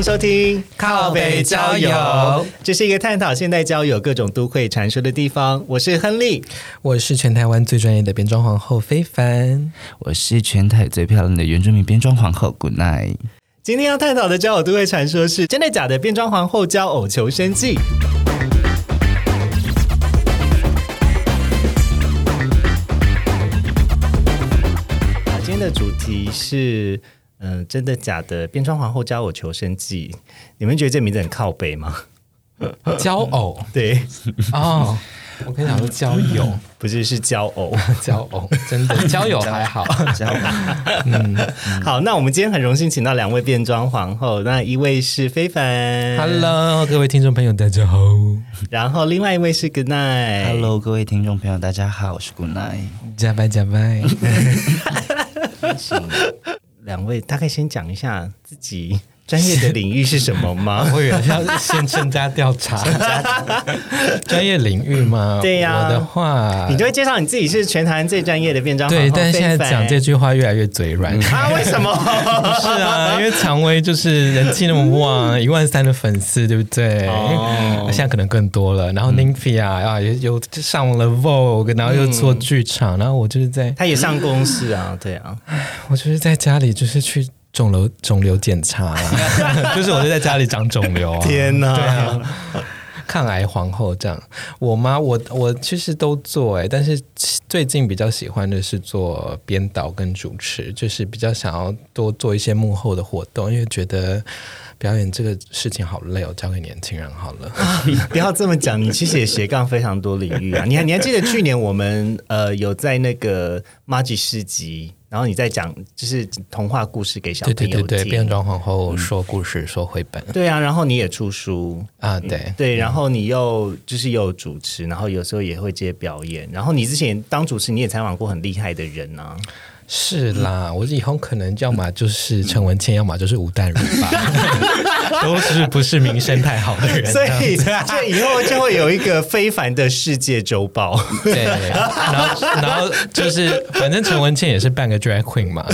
迎收听靠北交友，这是一个探讨现代交友各种都会传说的地方。我是亨利，我是全台湾最专业的变装皇后非凡，我是全台最漂亮的原住民变装皇后 Good night。今天要探讨的交友都会传说是真的假的变装皇后交偶求生记。啊，今天的主题是。嗯，真的假的？变装皇后教我求生记，你们觉得这名字很靠背吗？交偶对。哦，我跟你讲说交友 不是是交偶，交偶真的交友还好，交嗯好，那我们今天很荣幸请到两位变装皇后，那一位是非凡，Hello，各位听众朋友大家好，然后另外一位是 Good night，Hello，各位听众朋友大家好，我是 Good night，加拜加拜。两位大概先讲一下自己专业的领域是什么吗？我以为要先增加调查，专业领域吗？对呀，我的话，你就会介绍你自己是全台湾最专业的变装。对，但是现在讲这句话越来越嘴软啊？为什么？是啊，因为常威就是人气那么旺，一万三的粉丝，对不对？哦，现在可能更多了。然后 n y m p h i a 啊，也有上了 Vogue，然后又做剧场，然后我就是在，他也上公司啊，对啊，我就是在家里就是去。肿瘤肿瘤检查，就是我就在家里长肿瘤啊！天哪，对啊，抗癌皇后这样。我妈，我我其实都做哎，但是最近比较喜欢的是做编导跟主持，就是比较想要多做一些幕后的活动，因为觉得表演这个事情好累哦，交给年轻人好了。不要这么讲，你其实也斜杠非常多领域啊！你还你还记得去年我们呃有在那个 Magi 市集？然后你再讲，就是童话故事给小朋友听。对对对变装皇后说故事，说绘本。对啊，然后你也出书啊，对对，然后你又就是又主持，然后有时候也会接表演。然后你之前当主持，你也采访过很厉害的人呢。是啦，我以后可能要么就是陈文茜，要么就是吴淡如吧，都是不是名声太好的人，所以这以后就会有一个非凡的世界周报。对，然后然后就是反正陈文茜也是半个 drag queen 嘛。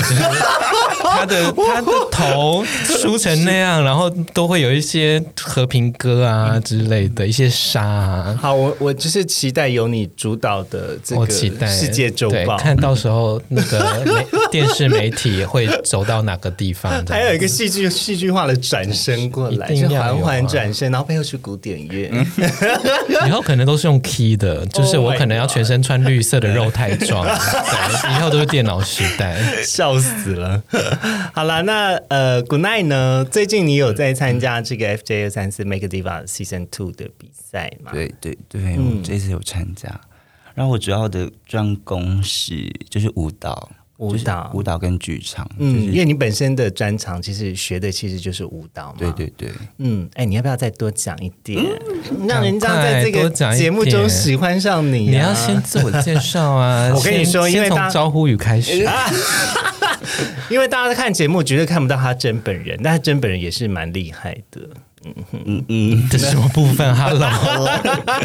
他的 他的头梳成那样，然后都会有一些和平歌啊之类的一些沙。啊。好，我我就是期待有你主导的这个世界周报，看到时候那个 电视媒体会走到哪个地方。还有一个戏剧戏剧化的转身过来，就缓缓转身，然后背后是古典乐。以后可能都是用 key 的，就是我可能要全身穿绿色的肉太装，以后都是电脑时代，笑死了。好了，那呃，Good night 呢？最近你有在参加这个 FJ 二三四 Make Diva Season Two 的比赛吗？对对对，我这次有参加。然后我主要的专攻是就是舞蹈，舞蹈、舞蹈跟剧场。嗯，因为你本身的专长其实学的其实就是舞蹈嘛。对对对。嗯，哎，你要不要再多讲一点，让人家在这个节目中喜欢上你？你要先自我介绍啊！我跟你说，因为从招呼语开始。因为大家在看节目，绝对看不到他真本人，但他真本人也是蛮厉害的。嗯嗯嗯，这是什么部分？Hello，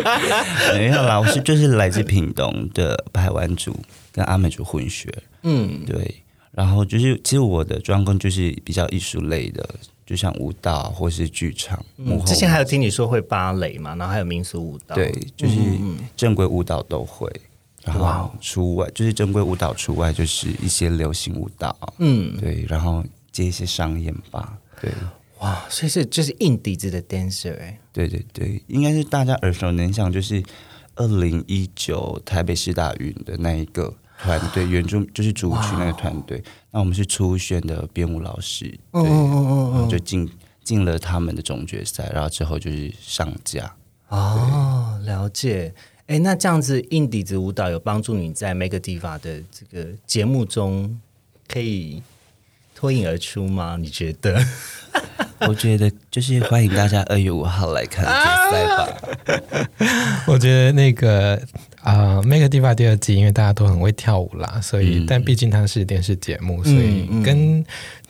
没有啦，我是就是来自屏东的台湾族跟阿美族混血。嗯，对。然后就是其实我的专攻就是比较艺术类的，就像舞蹈或是剧场。之前还有听你说会芭蕾嘛，然后还有民俗舞蹈，对，就是正规舞蹈都会。然后除外就是正规舞蹈除外，就是一些流行舞蹈，嗯，对，然后接一些商演吧，对，哇，所以是就是硬底子的 dancer，哎，对对对，应该是大家耳熟能详，就是二零一九台北市大运的那一个团队，原著就是主曲那个团队，那我们是初选的编舞老师，对，然后就进进了他们的总决赛，然后之后就是上架，哦，了解。哎，那这样子硬底子舞蹈有帮助你在 Make Diva 的这个节目中可以脱颖而出吗？你觉得？我觉得就是欢迎大家二月五号来看决赛吧。我觉得那个啊、m a k e Diva》第二季，因为大家都很会跳舞啦，所以、嗯但毕竟它是电视节目，所以嗯跟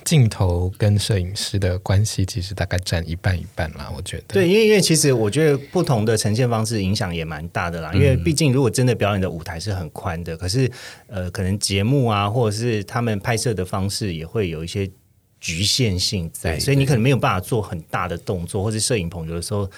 镜头跟摄影师的关系其实大概占一半一半啦。我觉得，对，因为因为其实我觉得不同的呈现方式影响也蛮大的啦。因为毕竟如果真的表演的舞台是很宽的，可是呃，可能节目啊，或者是他们拍摄的方式也会有一些局限性在，所以你可能没有办法做很大的动作，或者摄影棚有的时候。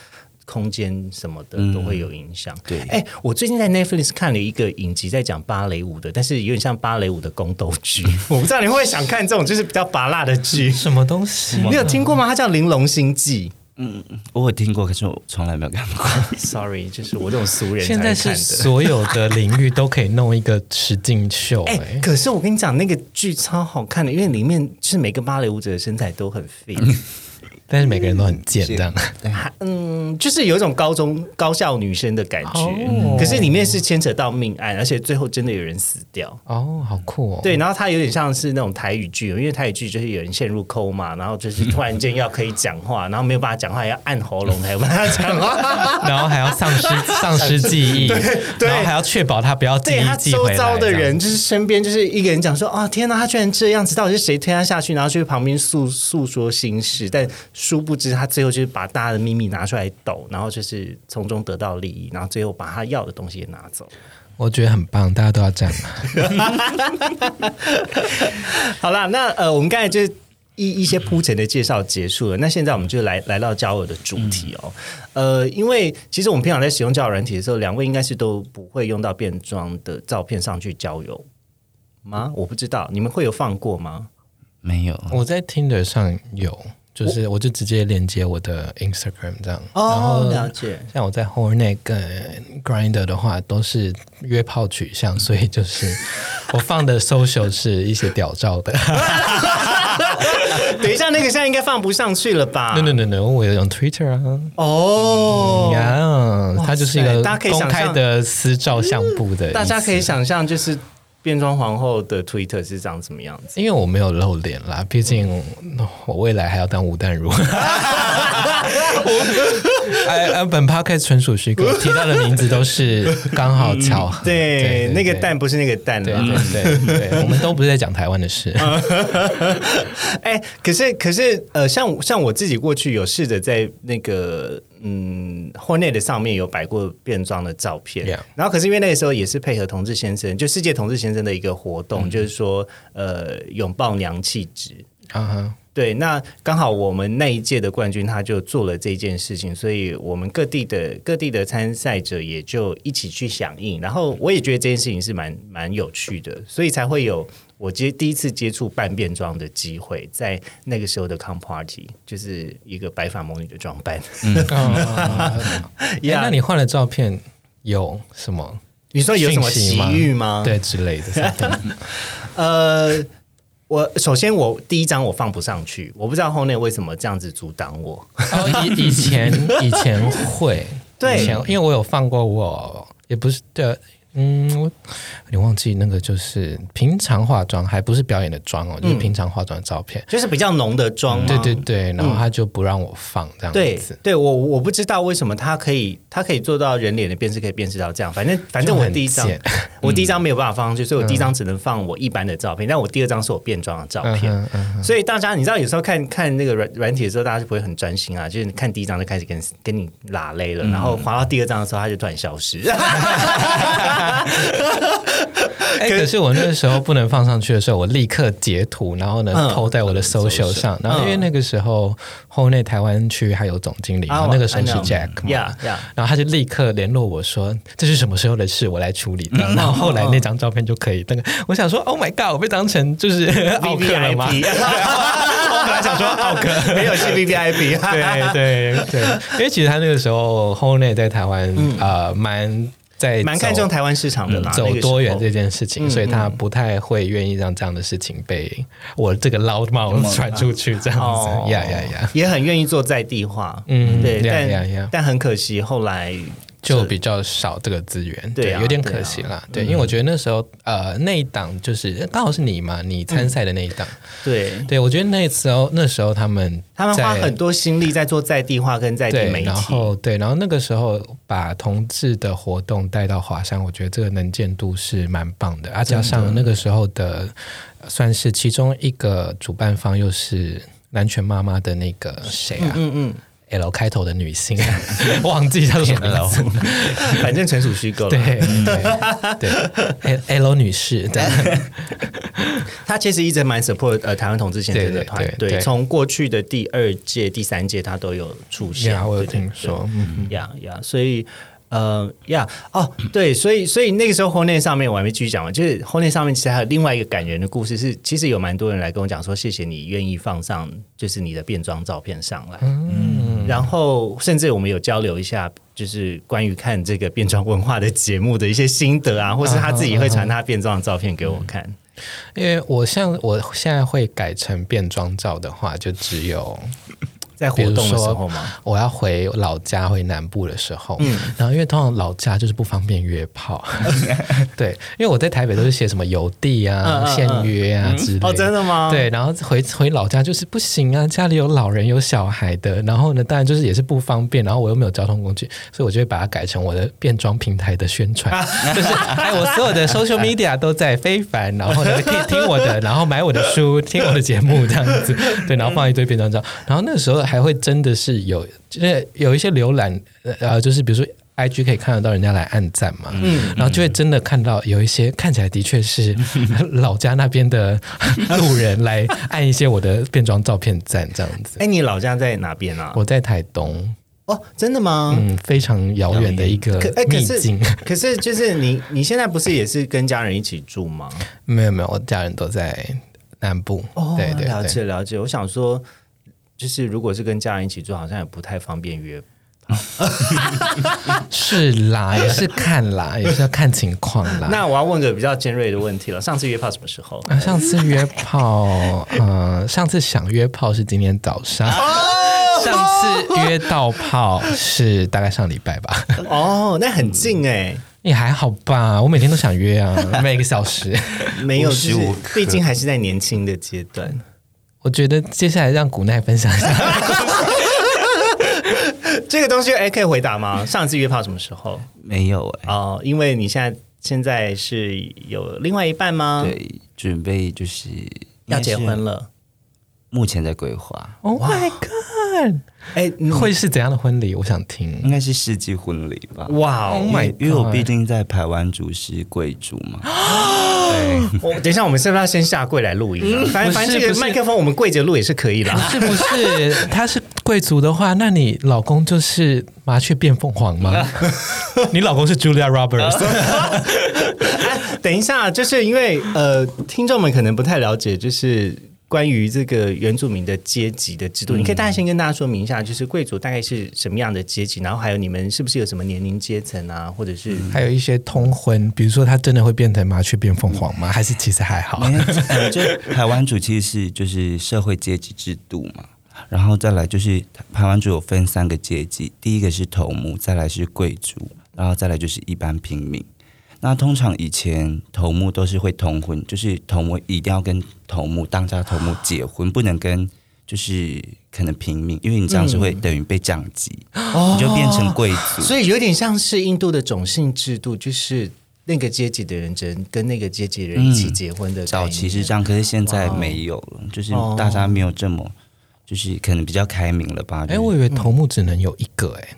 空间什么的都会有影响。对哎、我最近在 Netflix 看了一个影集，在讲芭蕾舞的，但是有点像芭蕾舞的宫斗剧。我不知道你会不会想看这种就是比较拔辣的剧？什么东西？你有听过吗？它叫《玲珑心计嗯我有听过，可是我从来没有看过。》。Sorry，就是我这种俗人现在是。所有的领域都可以弄一个实境秀、哎、哎、可是我跟你讲，那个剧超好看的，因为里面就是每个芭蕾舞者的身材都很 fit，但是每个人都很贱，这样。还嗯，就是有一种高中高校女生的感觉。哦可是里面是牵扯到命案，而且最后真的有人死掉。哦，好酷哦！对，然后它有点像是那种台语剧，因为台语剧就是有人陷入 coma，然后就是突然间要可以讲话，然后没有办法讲话，要按喉咙才有办法讲话。然后还要丧失丧失记忆，对然后还要确保他不要记对他忆记。周遭的人，就是身边就是一个人讲说啊，天哪，他居然这样子，到底是谁推他下去？然后去旁边诉诉说心事，但殊不知他最后就是把大家的秘密拿出来抖，然后就是从中得到利益，然后最后把他要的东西也拿走。我觉得很棒，大家都要这样。好啦，那呃，我们刚才就是一一些铺陈的介绍结束了，那现在我们就来来到交友的主题哦。呃，因为其实我们平常在使用交友软体的时候，两位应该是都不会用到变装的照片上去交友吗？我不知道，你们会有放过吗？没有，我在 Tinder 上有，就是我就直接连接我的 Instagram 这样，然后哦了解。像我在 Hornet 跟 Grinder 的话，都是约炮取向，所以就是我放的 social 是一些屌照的。等一下，那个现在应该放不上去了吧 no no no no，我有用 Twitter 啊。哦呀，它就是一个公开的私照相簿的大家可以想象，就是变装皇后的 Twitter 是长什么样子。因为我没有露脸啦，毕竟我未来还要当吴淡如。哎哎，本 podcast 纯属虚构，提到的名字都是刚好巧合。对，那个对蛋不是那个蛋对啦。对对对，我们都不是在讲台湾的事。哎、可是可是呃，像像我自己过去有试着在那个嗯 Hornet 上面有摆过变装的照片 Yeah 然后可是因为那个时候也是配合同志先生，就世界同志先生的一个活动，就是说呃拥抱娘气质。啊哈，对，那刚好我们那一届的冠军他就做了这件事情，所以我们各地的各地的参赛者也就一起去响应。然后我也觉得这件事情是蛮蛮有趣的，所以才会有我接第一次接触半变装的机会，在那个时候的 Come Party，就是一个白发魔女的装扮。哦。哎呀那你换了照片有什么你说有什么奇遇吗？对之类的 呃，我首先我第一张我放不上去，我不知道后面为什么这样子阻挡我。哦，以以前以前会，对。以前因为我有放过我，也不是的，嗯，我有点忘记那个就是平常化妆，还不是表演的妆哦，就是平常化妆的照片。就是比较浓的妆吗？对对对，然后他就不让我放这样对子，对，我我不知道为什么他可以，他可以做到人脸的辨识，可以辨识到这样。反正反正我第一张，我第一张没有办法放上去，所以我第一张只能放我一般的照片，但我第二张是我变装的照片。所以大家你知道，有时候看看那个软软体的时候，大家就不会很专心啊，就是你看第一张就开始跟跟你拉勒了，然后滑到第二张的时候，他就突然消失。哎、可是我那个时候不能放上去的时候，我立刻截图，然后呢嗯。投在我的 social 上。然后因为那个时候后内台湾区还有总经理，然后那个时候是 Jack 嘛。Yeah, yeah 然后他就立刻联络我说：“这是什么时候的事，我来处理。”然后后来那张照片就可以那个，我想说：“Oh my god！” 我被当成就是奥克了吗？我本来想说奥克，没有 C V V I P，对对对，因为其实他那个时候后内在台湾呃蛮在蛮看重台湾市场的嗯，走多元这件事情，嗯所以他不太会愿意让这样的事情被我这个捞帽传出去，这样呀呀呀，也很愿意做在地化，嗯对，呀但但很可惜后来就比较少这个资源，对啊有点可惜啦。对，因为我觉得那时候呃那一档就是刚好是你嘛，你参赛的那一档，对对我觉得那时候那时候他们他们花很多心力在做在地化跟在地对，媒体，然后对，然后那个时候把把同志的活动带到华山，我觉得这个能见度是蛮棒的。啊，加上那个时候的，算是其中一个主办方又是南拳妈妈的那个谁啊？嗯嗯，L 开头的女性，忘记叫什么名字。反正纯属虚构了。对对对，L L 女士，对 她其实一直蛮 support 呃台湾同志前线的团队，从过去的第二届、第三届她都有出现。我有听说，嗯，呀呀，所以呃呀哦对，所以所以那个时候 n e 上面我还没继续讲完，就是 n e 上面其实还有另外一个感人的故事是，其实有蛮多人来跟我讲说，谢谢你愿意放上就是你的变装照片上来，嗯，然后甚至我们有交流一下。就是关于看这个变装文化的节目的一些心得啊，或是他自己会传他变装的照片给我看。因为我像我现在会改成变装照的话，就只有在活动的时候吗？我要回老家回南部的时候，嗯，然后因为通常老家就是不方便约炮，对，因为我在台北都是写什么邮递啊、现约啊之类的，哦，真的吗？对，然后回回老家就是不行啊，家里有老人有小孩的，然后呢，当然就是也是不方便，然后我又没有交通工具，所以我就会把它改成我的变装平台的宣传，就 是哎，我所有的 social media 都在非凡，然后呢可以听我的，然后买我的书，听我的节目这样子，对，然后放一堆变装照，然后那个时候还会真的是有，就是有一些浏览，呃，就是比如说。I G 可以看得到人家来按赞嘛，嗯，然后就会真的看到有一些看起来的确是 老家那边的 路人来按一些我的变装照片赞这样子。哎，你老家在哪边啊？我在台东，哦，真的吗？嗯，非常遥远的一个可哎，可是就是你你现在不是也是跟家人一起住吗？没有没有，我家人都在南部。哦，对对了，解了解。我想说，就是如果是跟家人一起住，好像也不太方便约。是啦，也是看啦，也是要看情况啦。那我要问个比较尖锐的问题了，上次约炮什么时候？啊，上次约炮，呃，上次想约炮是今天早上，上次约到炮是大概上礼拜吧。哦，那很近哎、也还好吧，我每天都想约啊，每个小时。没有，毕竟还是在年轻的阶段。我觉得接下来让古奈分享一下。这个东西哎，可以回答吗？上次约炮什么时候？没有哎、哦，因为你现在现在是有另外一半吗？，对，准备就是要结婚了，了。目前在规划，Oh my god！哎，嗯会是怎样的婚礼？我想听。应该是世纪婚礼吧。哇哦 Oh 因 my 为因为我毕竟在台湾主是贵族嘛，等一下，我们是不是要先下跪来录音啊？反正不是反正这个麦克风我们跪着录也是可以的。是不是？他是贵族的话，那你老公就是麻雀变凤凰吗？你老公是 Julia Roberts，等一下，就是因为呃，听众们可能不太了解，就是关于这个原住民的阶级的制度，你可以大概先跟大家说明一下，就是贵族大概是什么样的阶级，然后还有你们是不是有什么年龄阶层啊，或者是还有一些通婚，比如说他真的会变成麻雀变凤凰吗？还是其实还好？就台湾主其实是就是社会阶级制度嘛，然后再来就是台湾主有分三个阶级，第一个是头目，再来是贵族，然后再来就是一般平民。那通常以前头目都是会通婚，就是头目一定要跟头目当家头目结婚，不能跟就是可能平民，因为你这样子会等于被降级，你就变成贵族。所以有点像是印度的种姓制度，就是那个阶级的人只能跟那个阶级的人一起结婚的概早。期是这样，可是现在没有了，就是大家没有这么，就是可能比较开明了吧？哎、就是我以为头目只能有一个、哎，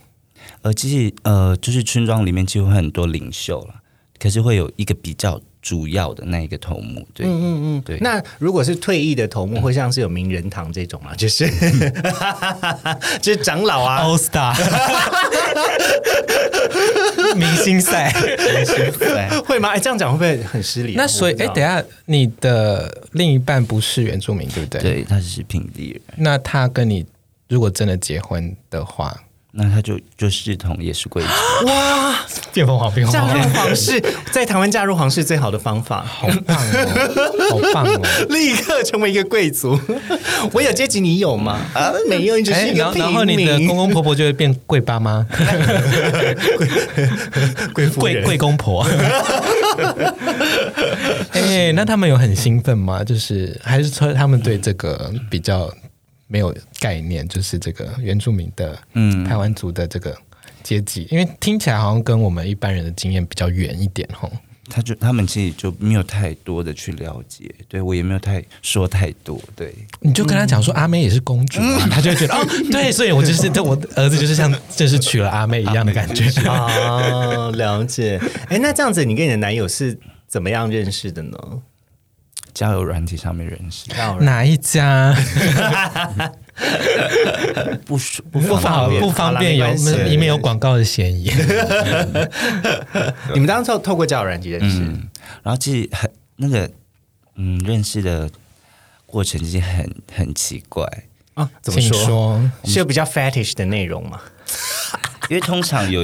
呃，其实呃，就是村庄里面其实会很多领袖了，可是会有一个比较主要的那一个头目，对，嗯嗯嗯，对那如果是退役的头目，会像是有名人堂这种嘛？就是就是长老啊，All Star 明星赛。对，会吗？哎，这样讲会不会很失礼啊？那所以，哎、等一下，你的另一半不是原住民，对不对？。对，他是平地人，那他跟你如果真的结婚的话，那他就就视同也是贵族，哇，变凤凰变嫁入皇室，在台湾嫁入皇室最好的方法，好棒哦，好棒哦！立刻成为一个贵族。我有阶级，你有吗？啊，没有，你只是哎，一个平然后然后你的民公公婆婆就会变贵爸妈、贵妇人贵贵公婆。哎，那他们有很兴奋吗？就是还是说他们对这个比较没有概念，就是这个原住民的嗯台湾族的这个阶级？因为听起来好像跟我们一般人的经验比较远一点吼。他就他们其实就没有太多的去了解，对我也没有太说太多，对，你就跟他讲说阿妹也是公主啊，他就会觉得哦，对，所以我就是对 我儿子就是像就是娶了阿妹一样的感觉。哦，了解。哎，那这样子，你跟你的男友是怎么样认识的呢？交友软体上面认识，哪一家？不说不不方便不方便有里面有广告的嫌疑。你们当初透过交友软体认识，然后其实很那个嗯，认识的过程其实很很奇怪啊。怎么说？是有比较 fetish 的内容吗？因为通常有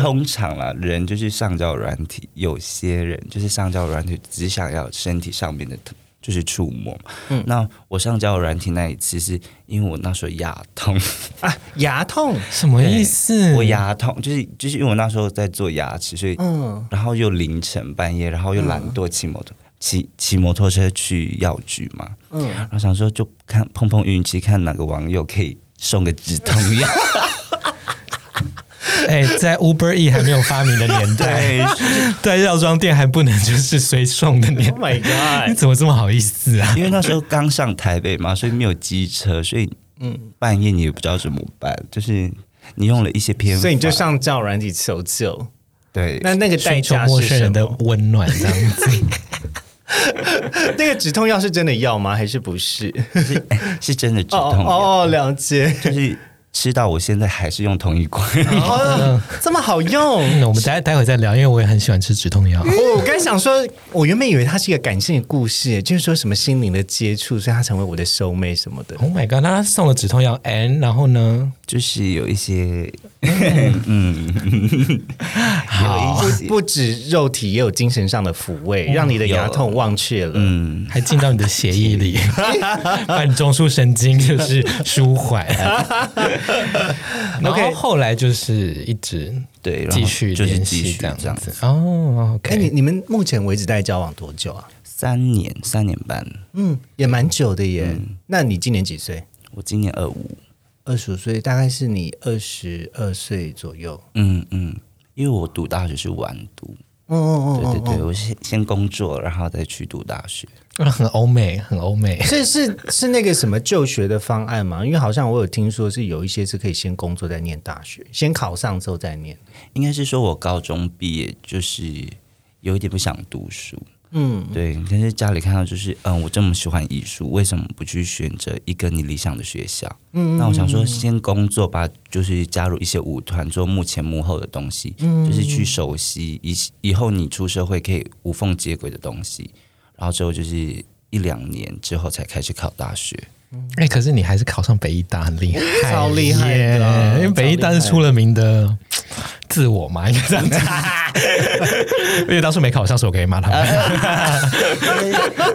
通常啦，人就是上交软体，有些人就是上交软体只想要身体上面的。就是触摸，嗯，那我上交友软体那一次，是因为我那时候牙痛啊，牙痛 什么意思？我牙痛，就是就是因为我那时候在做牙齿，所以嗯，然后又凌晨半夜，然后又懒惰骑摩托骑骑摩托车去药局嘛，嗯，然后想说就看碰碰运气，看哪个网友可以送个止痛药。哎，在 Uber E 还没有发明的年代，在药妆店还不能就是随送的年。Oh my god！你怎么这么好意思啊？因为那时候刚上台北嘛，所以没有机车，所以嗯，半夜你也不知道怎么办，就是你用了一些偏，所以你就上叫软体求救。对，那那个代价陌生人的温暖这样子。那个止痛药是真的药吗？还是不是？是真的止痛药哦，了解，就是。吃到我现在还是用同一罐，这么好用。我们待待会再聊，因为我也很喜欢吃止痛药。我刚想说，我原本以为它是一个感性的故事，就是说什么心灵的接触，所以它成为我的收妹什么的。Oh my god！那他送了止痛药，and 然后呢，就是有一些，嗯，好，不止肉体，也有精神上的抚慰，让你的牙痛忘却了，嗯，还进到你的血液里，把你中枢神经就是舒缓。然后后来就是一直对继续就是继续这样这样子哦。哎，你你们目前为止在交往多久啊？三年，三年半，嗯，也蛮久的耶。那你今年几岁？我今年二五，二十五岁，大概是你二十二岁左右。嗯嗯，因为我读大学是晚读。嗯嗯嗯，对对对，我先先工作，然后再去读大学。很欧美，很欧美。是是是那个什么就学的方案吗？因为好像我有听说是有一些是可以先工作再念大学，先考上之后再念。应该是说我高中毕业就是有一点不想读书，嗯，对。但是家里看到就是，嗯，我这么喜欢艺术，为什么不去选择一个你理想的学校？嗯，那我想说先工作吧，就是加入一些舞团，做幕前幕后的东西，嗯，就是去熟悉以以后你出社会可以无缝接轨的东西。然后之后就是一两年之后才开始考大学。哎，可是你还是考上北医大，很厉害，超厉害的，因为北医大是出了名的。自我嘛，应该这样子，因为当初没考上，所以我可以骂他们。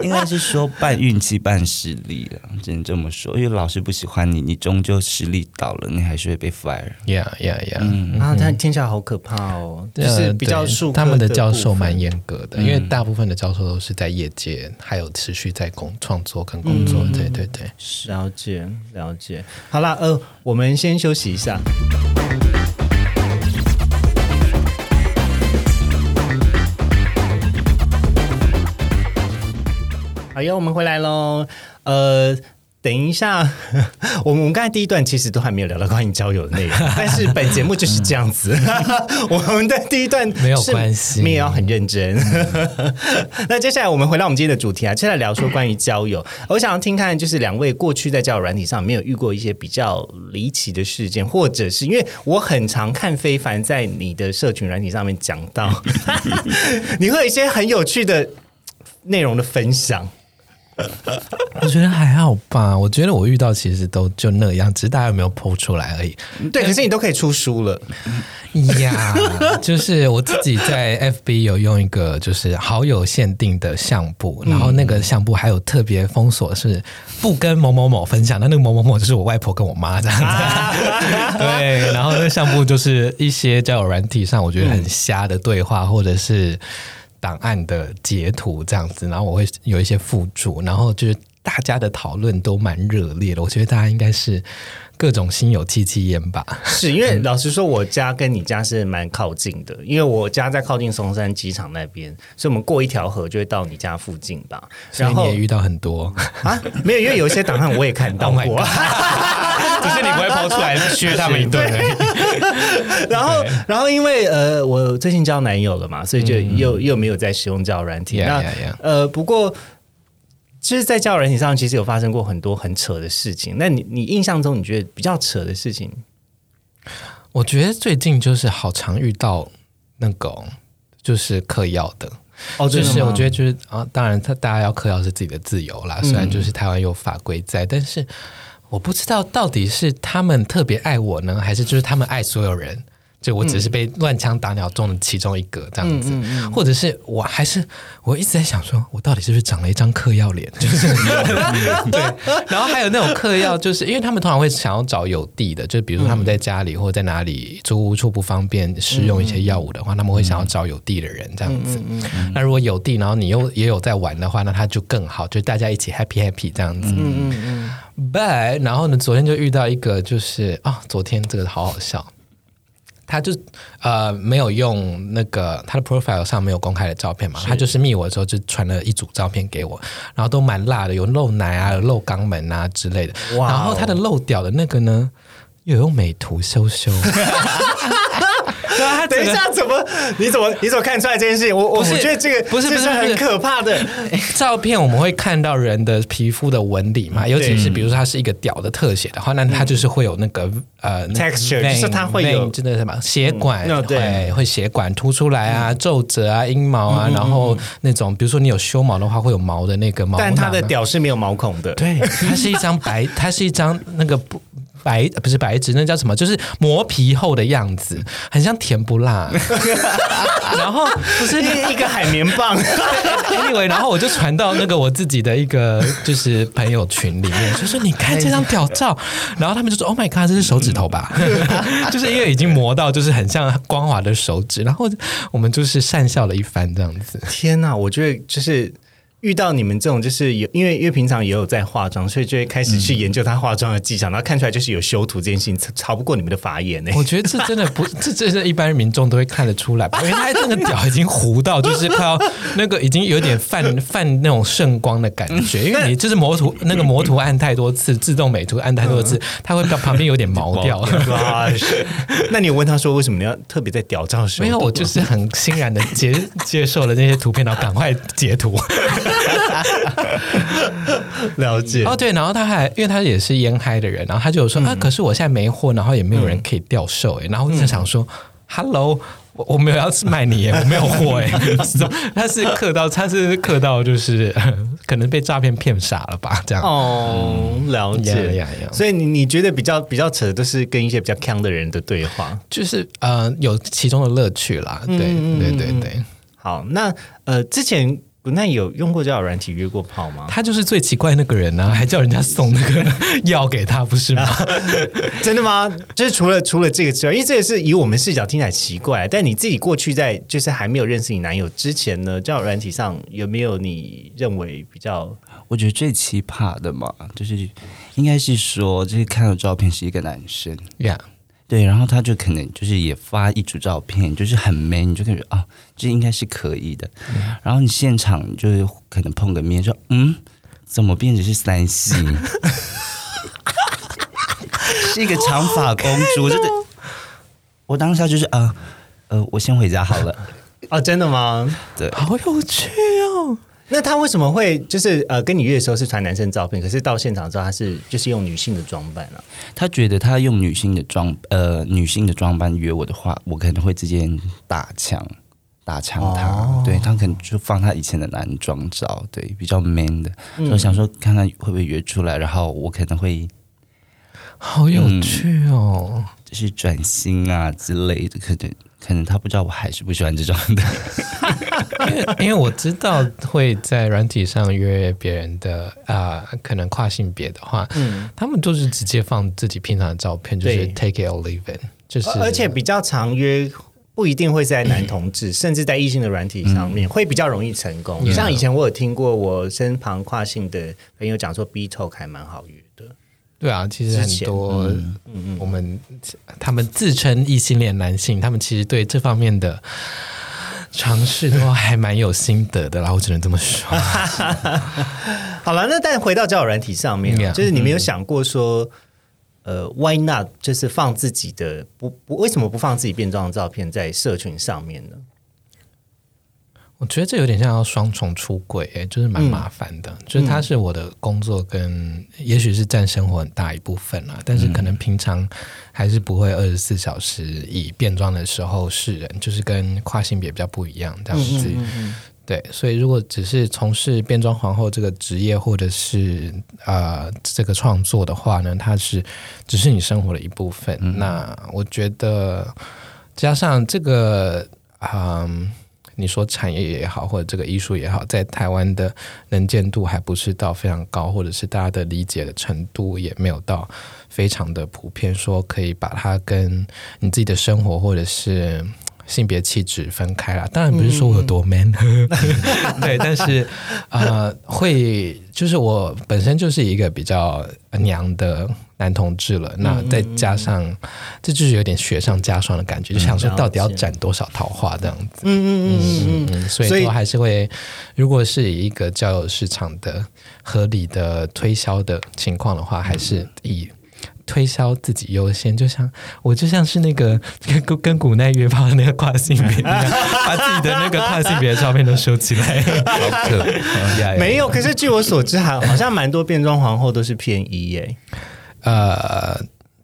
应该是说半运气半实力了，只能这么说。因为老师不喜欢你，你终究实力到了，你还是会被 fire。Yeah, yeah, yeah。嗯，啊，但听起来好可怕哦，就是比较数他们的教授蛮严格的，因为大部分的教授都是在业界，还有持续在工创作跟工作。对对对，了解了解。好了，呃，我们先休息一下。好呀，我们回来喽。呃，等一下，我们我们刚才第一段其实都还没有聊到关于交友的内容，但是本节目就是这样子。我们的第一段没有关系，你也要很认真。那接下来我们回到我们今天的主题啊，接下来聊说关于交友。我想要听看，就是两位过去在交友软体上没有遇过一些比较离奇的事件，或者是因为我很常看非凡在你的社群软体上面讲到，你会有一些很有趣的内容的分享。我觉得还好吧，我觉得我遇到其实都就那样，只是大家有没有剖出来而已。对，可是你都可以出书了呀。就是我自己在 FB 有用一个就是好友限定的相簿，然后那个相簿还有特别封锁，是不跟某某某分享。那那个某某某就是我外婆跟我妈这样子。对，然后那相簿就是一些交友软体上我觉得很瞎的对话，或者是。档案的截图这样子，然后我会有一些附注，然后就是大家的讨论都蛮热烈的。我觉得大家应该是各种心有戚戚焉吧。是因为老实说，我家跟你家是蛮靠近的，因为我家在靠近松山机场那边，所以我们过一条河就会到你家附近吧。所以然后你也遇到很多，啊，没有，因为有一些档案我也看到 Oh 过。只是你不会抛出来削他们一顿而已。然后，然后因为呃，我最近交男友了嘛，所以就又、又没有在使用交友软体。Yeah, 那 yeah, yeah. 呃，不过就是在交友软体上，其实有发生过很多很扯的事情。那你你印象中你觉得比较扯的事情？我觉得最近就是好常遇到那个就是嗑药的。哦就是我觉得得就是啊，当然他大家要嗑药是自己的自由啦，虽然就是台湾有法规在，但是我不知道到底是他们特别爱我呢，还是就是他们爱所有人。就我只是被乱枪打鸟中的其中一个这样子，或者是我还是我一直在想说，我到底是不是长了一张嗑药脸？就是 对，然后还有那种嗑药，就是因为他们通常会想要找有地的，就比如说他们在家里或者在哪里租屋处不方便使用一些药物的话，他们会想要找有地的人这样子。那如果有地，然后你又也有在玩的话，那他就更好，就大家一起 happy happy 这样子。嗯嗯嗯。But 然后呢，昨天就遇到一个，就是啊，昨天这个好好笑。他就呃没有用那个他的 profile 上没有公开的照片嘛，他就是密我的时候就传了一组照片给我，然后都蛮辣的，有露奶啊，有露肛门啊之类的。然后他的露屌的那个呢，又有用美图修修。对啊，他等一下，怎么你怎么你怎么看出来这件事情？我我是觉得这个不是不是很可怕的。照片我们会看到人的皮肤的纹理嘛，尤其是比如说它是一个屌的特写的话，那它就是会有那个呃那个 Texture，就是它会有真的什么血管对。会会血管凸出来啊，皱褶啊，阴毛啊，然后那种比如说你有修毛的话，会有毛的那个毛但它的屌是没有毛孔的。对，它是一张白，它是一张那个不白不是白纸，那叫什么？就是磨皮后的样子，很像甜不辣。然后不是一个海绵棒，anyway，然后我就传到那个我自己的一个就是朋友群里面，就说你看这张屌照，然后他们就说 Oh my god，这是手指头吧？就是因为已经磨到就是很像光滑的手指，然后我们就是讪笑了一番这样子。天哪！我觉得就是遇到你们这种，就是有因为因为平常也有在化妆，所以就会开始去研究他化妆的技巧，然后看出来就是有修图这件事情，超不过你们的法眼呢。我觉得这真的不，这这是一般民众都会看得出来吧？因为他那个屌已经糊到，就是快要那个已经有点泛 泛那种圣光的感觉。因为你就是磨图那个磨图按太多次，自动美图按太多次，它会到旁边有点毛掉。那你有问他说为什么你要特别在屌照修？没有，我就是很欣然的接接受了那些图片，然后赶快截图。了解。哦，对，然后他还因为他也是烟嗨的人，然后他就有说、啊，可是我现在没货，然后也没有人可以钓售，哎、然后我就想说、h e l l o 我我没有要卖你耶，我没有货哎，他是客到，他是客到，就是 可能被诈骗骗傻了吧，这样。哦，了解。呀呀呀所以你你觉得比较比较扯的都是跟一些比较强的人的对话。就是呃，有其中的乐趣啦，对、对对对，好，那呃，之前不那有用过交友软体约过炮吗？他就是最奇怪那个人呢、啊，还叫人家送那个药给他，不是吗？真的吗？就是除了除了这个之外，因为这个是以我们视角听起来奇怪，但你自己过去在就是还没有认识你男友之前呢，交友软体上有没有你认为比较我觉得最奇葩的嘛，就是应该是说，就是看到照片是一个男生，呀、对，然后他就可能就是也发一组照片，就是很 man，你就感觉啊，这应该是可以的。然后你现场就是可能碰个面，说嗯，怎么变成是三星？是一个长发公主，真的。我当下就是啊，呃，我先回家好了。啊，真的吗？对，好有趣哦。那他为什么会就是呃跟你约的时候是传男生照片，可是到现场之后他是就是用女性的装扮啊？他觉得他用女性的装呃女性的装扮约我的话，我可能会直接打枪打枪他，对他可能就放他以前的男装照，对比较 man 的，我想说看看会不会约出来，然后我可能会好有趣哦！就是转型啊之类的，可能可能他不知道我还是不喜欢这种的，因为 因为我知道会在软体上约别人的啊、可能跨性别的话，嗯，他们就是直接放自己平常的照片，就是 take it or leave it，就是而而且比较常约。不一定会在男同志，甚至在异性的软体上面，会比较容易成功。Yeah 像以前我有听过我身旁跨性的朋友讲说，B Talk 还蛮好约的。对啊，其实很多嗯。我们他们自称异性恋男性，他们其实对这方面的尝试的话还蛮有心得的啦，我只能这么说。好了，那但回到交友软体上面就是你没有想过说，呃，why not？就是放自己的不不，为什么不放自己变装的照片在社群上面呢？我觉得这有点像要双重出轨、欸，就是蛮麻烦的。就是它是我的工作跟，也许是占生活很大一部分啦，但是可能平常还是不会二十四小时以变装的时候示人，就是跟跨性别比较不一样这样子。对，所以如果只是从事变装皇后这个职业，或者是呃这个创作的话呢，它是只是你生活的一部分。那我觉得加上这个，嗯。你说产业也好，或者这个艺术也好，在台湾的能见度还不是到非常高，或者是大家的理解的程度也没有到非常的普遍，说可以把它跟你自己的生活或者是性别气质分开啦。当然不是说我有多 man，对，但是呃，会就是我本身就是一个比较娘的男同志了，那再加上这就是有点雪上加霜的感觉，就想说到底要斩多少桃花这样子。嗯嗯嗯嗯嗯，所以所以说还是会，如果是以一个交友市场的合理的推销的情况的话，还是以推销自己优先。就像我就像是那个 跟跟古奈约炮的那个跨性别一样，把自己的那个跨性别的照片都收起来，好可怕。没有。可是据我所知，好好像蛮多变装皇后都是偏一耶。呃，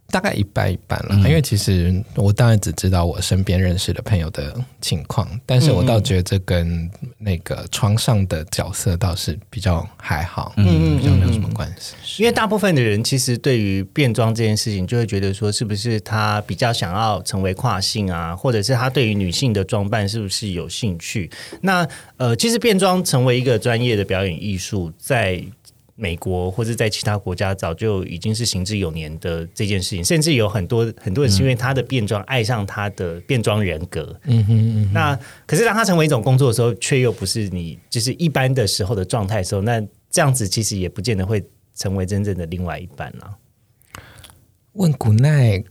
大概一半一半了，因为其实我当然只知道我身边认识的朋友的情况，但是我倒觉得这跟那个床上的角色倒是比较还好，嗯，比较没有什么关系。因为大部分的人其实对于变装这件事情，就会觉得说，是不是他比较想要成为跨性啊，或者是他对于女性的装扮是不是有兴趣？那呃，其实变装成为一个专业的表演艺术，在美国或者在其他国家早就已经是行之有年的这件事情，甚至有很多很多人是因为他的变装爱上他的变装人格。嗯哼嗯那可是当他成为一种工作的时候，却又不是你就是一般的时候的状态的时候，那这样子其实也不见得会成为真正的另外一半啦。问古奈，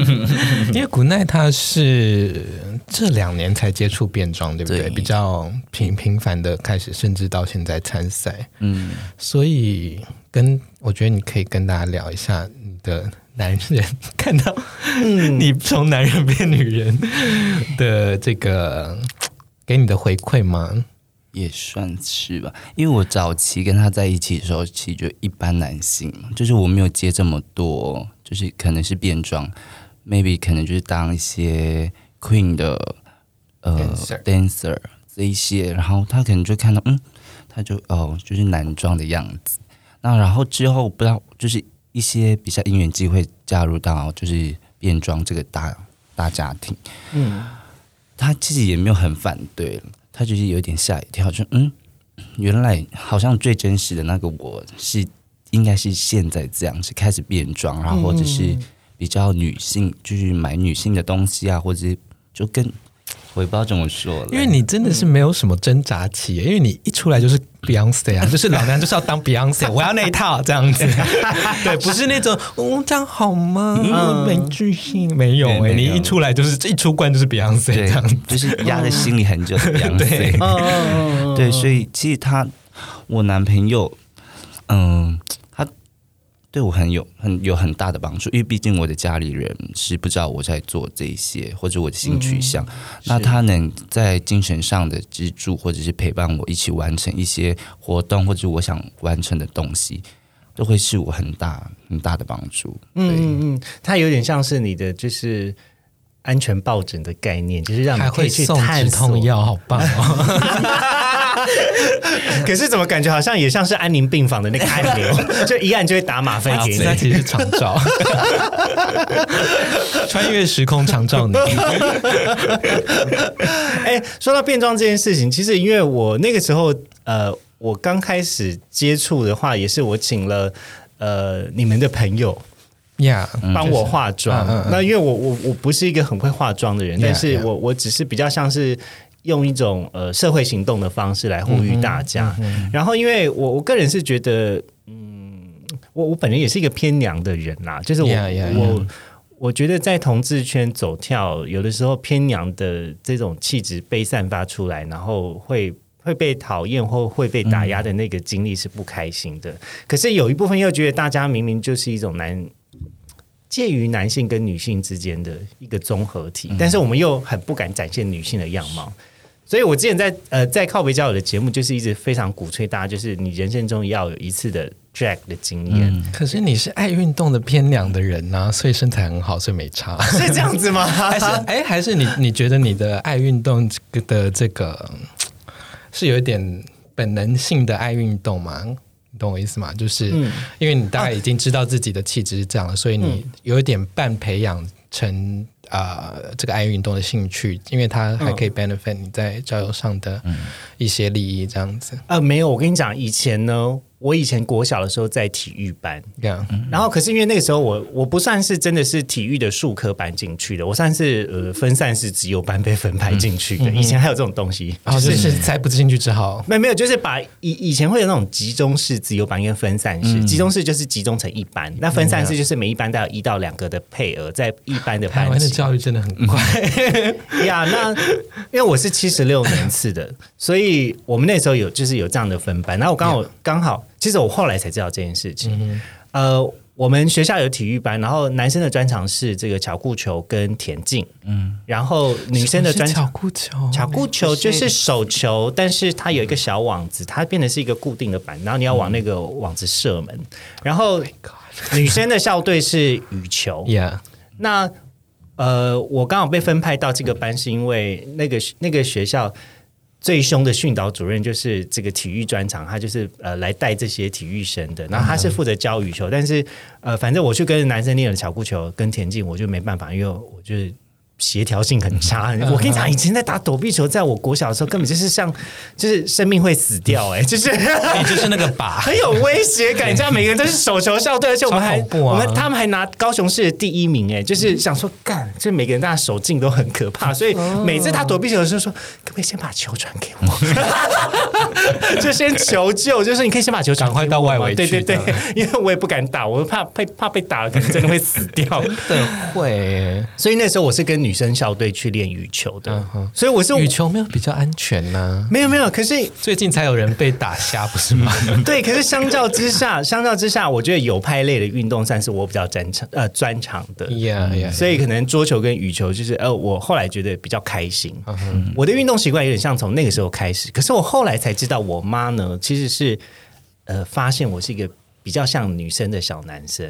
因为古奈他是这两年才接触变装，对不对？对。比较频频繁的开始，甚至到现在参赛，嗯，所以跟我觉得你可以跟大家聊一下你的男人看到你从男人变女人的这个给你的回馈吗？也算是吧，因为我早期跟他在一起的时候，其实就一般男性嘛，就是我没有接这么多，就是可能是变装，maybe 可能就是当一些 queen 的呃 Dancer dancer 这一些，然后他可能就看到，嗯，他就哦，就是男装的样子。那然后之后不知道，就是一些比较因缘机会加入到就是变装这个大大家庭，嗯，他自己也没有很反对了，他就是有点吓一跳，就嗯，原来好像最真实的那个我是应该是现在这样，是开始变装，然后或者是比较女性，就是买女性的东西啊，或者是就跟我也不知道怎么说了，因为你真的是没有什么挣扎期耶，因为你一出来就是 Beyonce 啊，就是老娘就是要当 Beyonce，我要那一套这样子，对，不是那种哦这样好吗？没自信，没有哎，你一出来就是一出关就是 Beyonce 这样子，，就是压在心里很久的 Beyonce 对，所以其实他，我男朋友，嗯，他对我很有很有很大的帮助，因为毕竟我的家里人是不知道我在做这些，或者我的性取向，那他能在精神上的支柱，或者是陪伴我一起完成一些活动，或者我想完成的东西，都会是我很大很大的帮助。嗯嗯嗯，它有点像是你的就是安全抱枕的概念，就是让还你可以去会送探索止痛。药，好棒哦！可是怎么感觉好像也像是安宁病房的那个按钮，就一按就会打吗啡给你。那其实是长照，穿越时空长照你。哎，说到变装这件事情，其实因为我那个时候，呃，我刚开始接触的话，也是我请了呃你们的朋友呀，帮我化妆。那因为我我我不是一个很会化妆的人，Yeah, 但是.我我只是比较像是。用一种呃社会行动的方式来呼吁大家，然后因为我我个人是觉得，嗯，我我本人也是一个偏娘的人啦，就是我 Yeah, yeah, 我我觉得在同志圈走跳，有的时候偏娘的这种气质被散发出来，然后会。会被讨厌或会被打压的那个经历是不开心的，可是有一部分又觉得大家明明就是一种男介于男性跟女性之间的一个综合体，但是我们又很不敢展现女性的样貌。所以我之前在呃在靠北交友的节目，就是一直非常鼓吹大家，就是你人生中要有一次的 drag 的经验，可是你是爱运动的偏凉的人呐、所以身材很好，所以没差。是这样子吗？还是哎，还是你你觉得你的爱运动的这个是有一点本能性的爱运动吗？你懂我意思吗？就是嗯因为你大概已经知道自己的气质是这样了，所以你有一点半培养成呃这个爱运动的兴趣，因为它还可以 benefit 你在交友上的一些利益，这样子。呃，没有，我跟你讲，以前呢，我以前国小的时候在体育班，这样然后可是因为那个时候我我不算是真的是体育的数科班进去的，我算是呃分散式自由班被分派进去的。以前还有这种东西，就是猜不进去只好，没没有，就是把以以前会有那种集中式自由班跟分散式，集中式就是集中成一班，那分散式就是每一班都有一到两个的配额在一班的班级。湾的教育真的很快。呀那因为我是七十六年次的，所以我们那时候有就是有这样的分班。然后我刚好刚好，其实我后来才知道这件事情。呃，我们学校有体育班，然后男生的专长是这个巧固球跟田径，嗯，然后女生的专巧长。固球，巧固球就是手球，但是它有一个小网子，它变成是一个固定的板，然后你要往那个网子射门。然后女生的校队是羽球，，Yeah，那呃，我刚好被分派到这个班，是因为那个那个学校最凶的训导主任就是这个体育专长，他就是呃来带这些体育生的，然后他是负责教羽球，但是呃，反正我去跟男生练了巧固球跟田径，我就没办法，因为我就是。协调性很差，我跟你讲，以前在打躲避球，在我国小的时候，根本就是像，就是生命会死掉、哎，就是你就是那个靶，很有威胁感，你知道每个人都是手球校队，而且我们还、我们他们还拿高雄市的第一名，哎，就是想说干，就每个人大家手劲都很可怕，所以每次打躲避球的时候说，可不可以先把球传给我？就先求救，就是你可以先把球传快到外围去对对对，因为我也不敢打，我怕被怕被打了，可能真的会死掉。真的会。所以那时候我是跟女生校队去练羽球的，所以我是羽球没有比较安全呐、没有没有，可是最近才有人被打瞎，不是吗？对，可是相较之下，相较之下，我觉得有派类的运动算是我比较专长呃专长的。Yeah, yeah. 所以可能桌球跟羽球就是呃，我后来觉得比较开心。我的运动习惯有点像从那个时候开始，可是我后来才知道，我妈呢其实是呃发现我是一个比较像女生的小男生，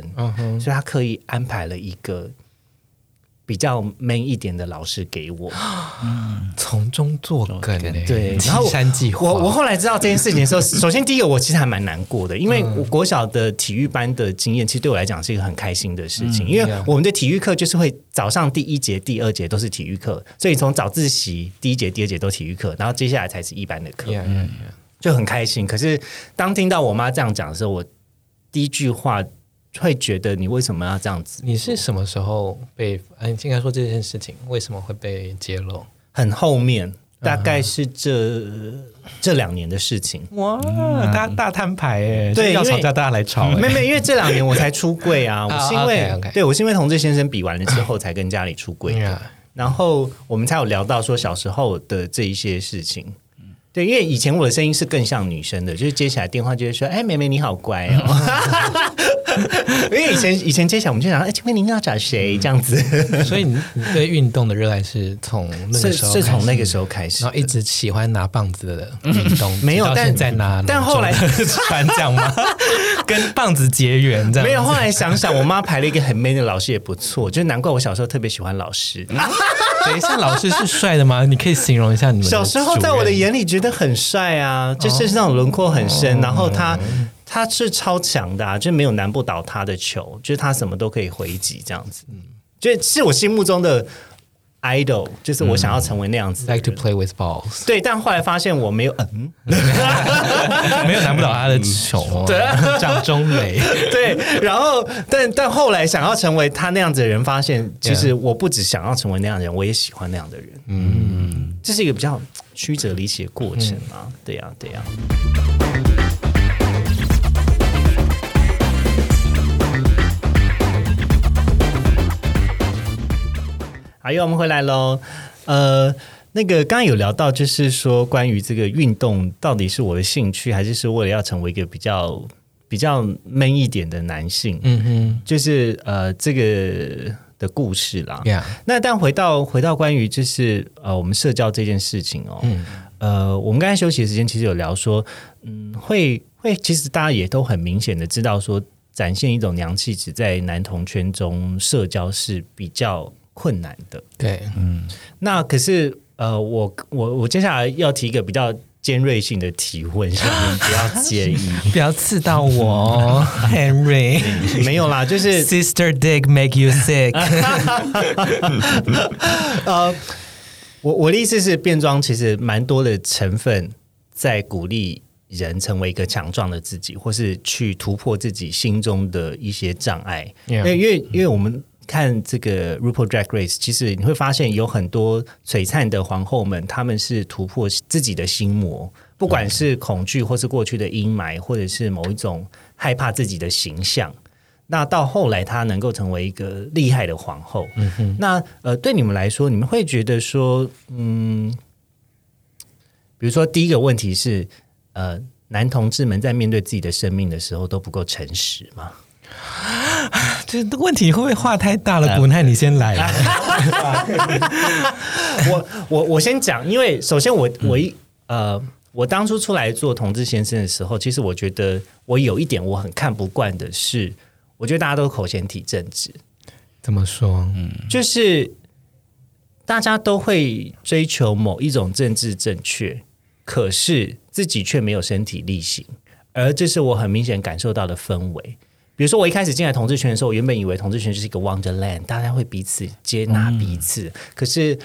所以她刻意安排了一个比较 man 一点的老师给我。从中作梗欸对，然后山计划。我我后来知道这件事情的时候，首先第一个我其实还蛮难过的，因为我国小的体育班的经验，其实对我来讲是一个很开心的事情，因为我们的体育课就是会早上第一节、第二节都是体育课，所以从早自习第一节、第二节都体育课，然后接下来才是一般的课。Yeah, yeah, yeah. 就很开心。可是当听到我妈这样讲的时候，我第一句话会觉得你为什么要这样子？你是什么时候被？哎，应该说这件事情为什么会被揭露？很后面，大概是这、这两年的事情。哇，大大摊牌哎！对要吵架大家来吵哎。没没，因为这两年我才出柜啊，我是因为、对我是因为同志先生比完了之后才跟家里出柜的然后我们才有聊到说小时候的这一些事情。对，因为以前我的声音是更像女生的，就是接起来电话就会说：“哎，妹妹你好乖哦。” 因为以前以前接起来我们就想：“哎，请问您要找谁？”这样子，所以你你对运动的热爱是从那时候是从那个时时候开始然后一直喜欢拿棒子的运动，没有但现在拿但后来传 这样吗？跟棒子结缘这样？没有。后来想想，我妈排了一个很 man 的老师也不错，就难怪我小时候特别喜欢老师。等一下，老师是帅的吗？你可以形容一下你们小时候在我的眼里觉得很帅啊，就是那种轮廓很深，然后他他是超强的、啊，就没有难不倒他的球，就是他什么都可以回击这样子，嗯就是我心目中的 idol，就是我想要成为那样子的 like to。play with balls，对，但后来发现我没有，嗯，没有难不倒他的球哦。对张中磊，对，然后但但后来想要成为他那样子的人，发现其实我不只想要成为那样的人，我也喜欢那样的人。嗯，这是一个比较曲折离奇的过程啊。对呀、对呀、好，又我们回来喽。呃，那个刚刚有聊到，就是说关于这个运动到底是我的兴趣，还是是为了要成为一个比较比较闷一点的男性？嗯哼就是呃这个的故事啦。，Yeah，那但回到回到关于就是呃我们社交这件事情哦，呃，我们刚才休息的时间其实有聊说，嗯，会会其实大家也都很明显的知道说，展现一种娘气质在男同圈中社交是比较困难的。对，嗯那可是呃，我我我接下来要提一个比较尖锐性的提问，希望你不要介意。不要刺到我哦，Henry。没有啦，就是 Sister dick make you sick。呃，我我的意思是，变装其实蛮多的成分在鼓励人成为一个强壮的自己，或是去突破自己心中的一些障碍。因为因为因为我们看这个 RuPaul Drag Race，其实你会发现有很多璀璨的皇后们，她们是突破自己的心魔，不管是恐惧，或是过去的阴霾，或者是某一种害怕自己的形象。那到后来，她能够成为一个厉害的皇后。那呃，对你们来说，你们会觉得说，嗯，比如说第一个问题是，呃，男同志们在面对自己的生命的时候都不够诚实吗？这问题会不会话太大了？古奈，你先来。我我我先讲，因为首先我我一呃，我当初出来做同志先生的时候，其实我觉得我有一点我很看不惯的是，我觉得大家都口嫌体正直，怎么说？嗯就是大家都会追求某一种政治正确，可是自己却没有身体力行，而这是我很明显感受到的氛围。比如说，我一开始进来同志圈的时候，我原本以为同志圈就是一个 Wonderland，大家会彼此接纳彼此。可是，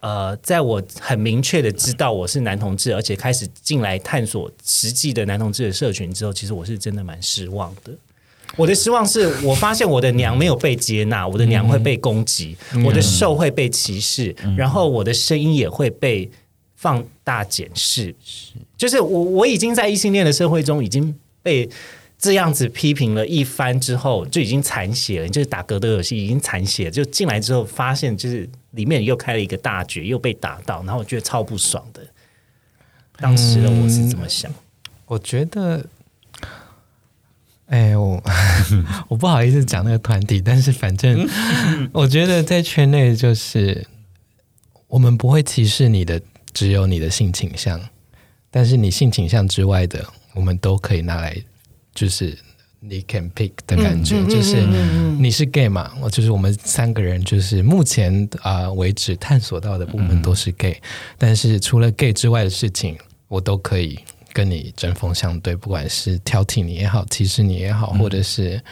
呃，在我很明确的知道我是男同志，而且开始进来探索实际的男同志的社群之后，其实我是真的蛮失望的。我的失望是我发现我的娘没有被接纳，我的娘会被攻击，我的受会被歧视，然后我的声音也会被放大检视。就是我我已经在异性恋的社会中已经被这样子批评了一番之后，就已经残血了。就是打格斗游戏已经残血了，就进来之后发现就是里面又开了一个大局，又被打到，然后我觉得超不爽的。当时的我是怎么想，我觉得，哎，我 我不好意思讲那个团体，但是反正我觉得在圈内就是我们不会歧视你的，只有你的性倾向，但是你性倾向之外的，我们都可以拿来，就是你 can pick 的感觉，就是你是 gay 嘛，我就是我们三个人，就是目前啊、呃为止探索到的部分都是 gay，、但是除了 gay 之外的事情，我都可以跟你针锋相对，不管是挑剔你也好，歧视你也好，或者是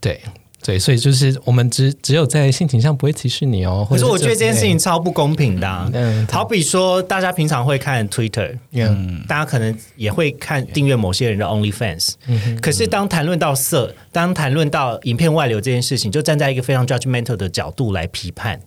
对。对，所以就是我们只只有在性情上不会歧视你哦。可是我觉得这件事情超不公平的、啊。嗯好比说，大家平常会看 Twitter，嗯大家可能也会看订阅某些人的 OnlyFans，、可嗯是当谈论到色，当谈论到影片外流这件事情，就站在一个非常 judgmental 的角度来批判。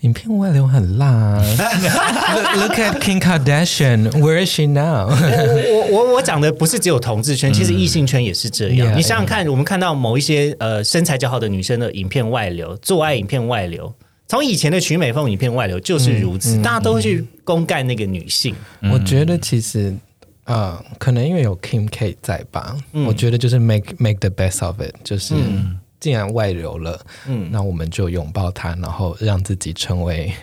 影片外流很辣、啊。look, at Kim Kardashian, where is she now？我我我讲的不是只有同志圈，其实异性圈也是这样。你想想看，我们看到某一些呃身材较好的女生的影片外流，做爱影片外流。从以前的曲美凤影片外流就是如此，大家都会去公干那个女性。我觉得其实呃，可能因为有 Kim K 在吧，我觉得就是 make make the best of it，就是既然外流了，嗯，那我们就拥抱它，然后让自己成为。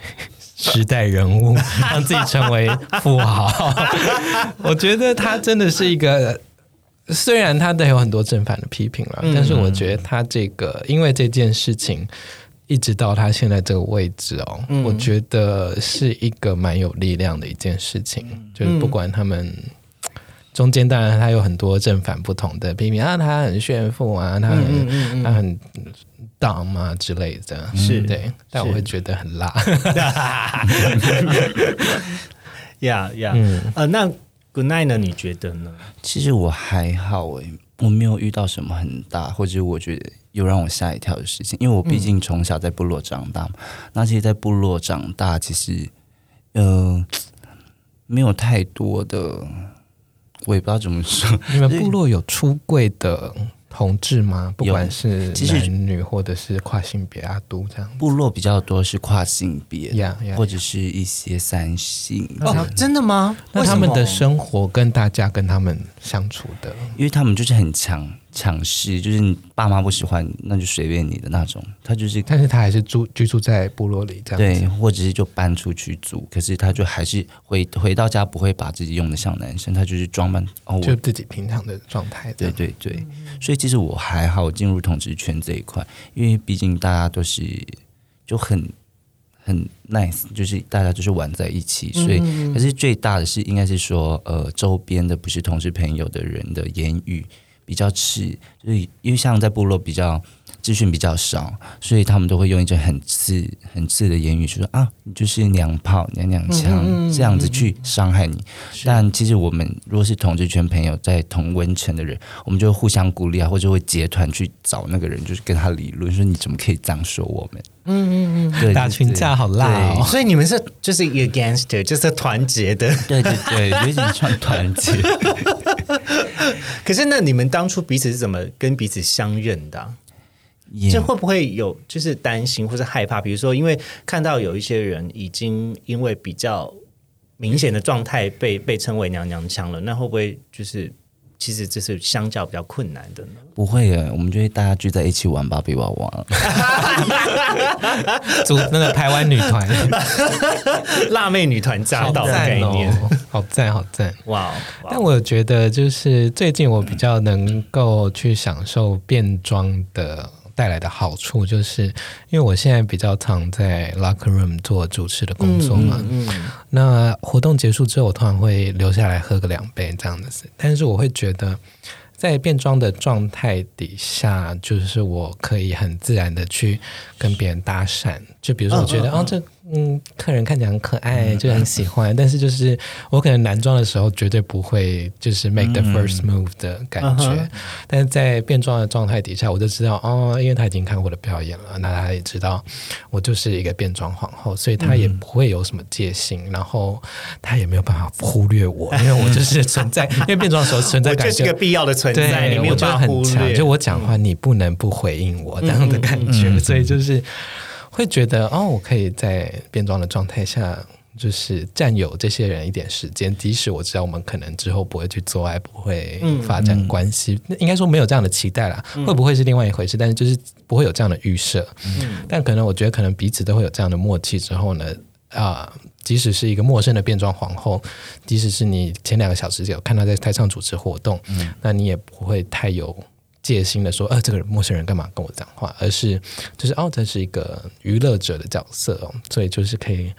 时代人物，让自己成为富豪。我觉得他真的是一个，虽然他的有很多正反的批评了，但是我觉得他这个，因为这件事情，一直到他现在这个位置哦，我觉得是一个蛮有力量的一件事情。就是不管他们中间，当然他有很多正反不同的批评啊，他很炫富啊，他很、他很荡啊之类的，是对，但我会觉得很辣。呀呀，嗯呃，那 Good night 呢？你觉得呢？其实我还好诶，我没有遇到什么很大，或者我觉得有让我吓一跳的事情。因为我毕竟从小在部落长大嘛，那其实，在部落长大，其实呃没有太多的，我也不知道怎么说。你们部落有出柜的同志吗？不管是男女或者是跨性别啊都这样。部落比较多是跨性别或者是一些三性，哦，真的吗？那他们的生活跟大家跟他们相处的，因为他们就是很强强势，就是你爸妈不喜欢，那就随便你的那种。他就是但是他还是住居住在部落里这样对，子。或者是就搬出去住，可是他就还是回回到家不会把自己用的像男生，他就是装扮哦，就自己平常的状态对。对对，所以其实我还好进入统治圈这一块，因为毕竟大家都是就很很 nice，就是大家就是玩在一起，所以可是最大的是应该是说，呃，周边的不是同事朋友的人的言语比较刺，就是因为像在部落比较。资讯比较少，所以他们都会用一种很刺、很刺的言语说啊，你就是娘炮、娘娘腔这样子去伤害你。但其实我们如果是同志圈朋友，在同温层的人，我们就会互相鼓励啊，或者会结团去找那个人，就是跟他理论，说你怎么可以这样说我们？嗯嗯嗯，对，打群架好辣哦！所以你们是就是一个 gangster，就是团结的。对对对，有一点像团结。可是那你们当初彼此是怎么跟彼此相认的这会不会有就是担心或是害怕？比如说，因为看到有一些人已经因为比较明显的状态被被称为娘娘腔了，那会不会就是其实这是相较比较困难的呢？不会耶，我们就会大家聚在一起玩芭比娃娃。组那个台湾女团，辣妹女团驾好到的概念，哦，好赞好赞。哇！哇但我觉得，就是最近我比较能够去享受变装的带来的好处，就是因为我现在比较常在 locker room 做主持的工作嘛。嗯那活动结束之后，我通常会留下来喝个两杯这样子。但是我会觉得，在变装的状态底下，就是我可以很自然的去跟别人搭讪。就比如说，我觉得、啊嗯嗯哦，这嗯客人看起来很可爱，就很喜欢。但是就是我可能男装的时候绝对不会就是 make the first move 的感觉。嗯但是在变装的状态底下，我就知道哦，因为他已经看过我的表演了，那他也知道我就是一个变装皇后，所以他也不会有什么戒心，然后他也没有办法忽略我，因为我就是 存在，因为变装的时候存在感就是个必要的存在，你没有办法忽很强，略。就我讲话你不能不回应我这样的感觉，所以就是会觉得哦，我可以在变装的状态下。就是占有这些人一点时间，即使我知道我们可能之后不会去做爱，不会发展关系，那应该说没有这样的期待啦。会不会是另外一回事？但是就是不会有这样的预设。但可能我觉得，可能彼此都会有这样的默契之后呢，啊、即使是一个陌生的变装皇后，即使是你前两个小时有看她在台上主持活动，那你也不会太有戒心的说，呃，这个陌生人干嘛跟我讲话，而是就是哦，这是一个娱乐者的角色哦，所以就是可以。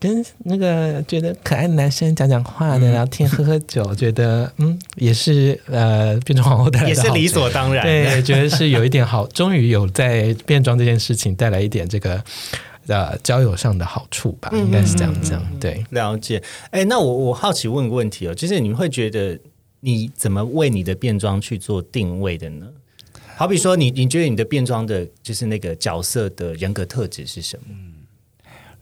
跟那个觉得可爱的男生讲讲话的，聊天、喝喝酒，觉得嗯，也是呃，变装皇后带来的也是理所当然。对，觉得是有一点好，终于有在变装这件事情带来一点这个呃交友上的好处吧，应该是这样讲。对，了解。哎，那我我好奇问个问题哦，就是你们会觉得你怎么为你的变装去做定位的呢？好比说你，你觉得你的变装的，就是那个角色的人格特质是什么？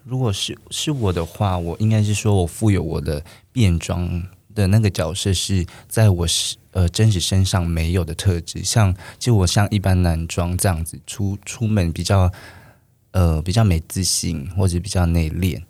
如果是是我的话，我应该是说我富有我的变装的那个角色是在我是呃真实身上没有的特质，像就我像一般男装这样子出出门比较呃比较没自信或者比较内敛，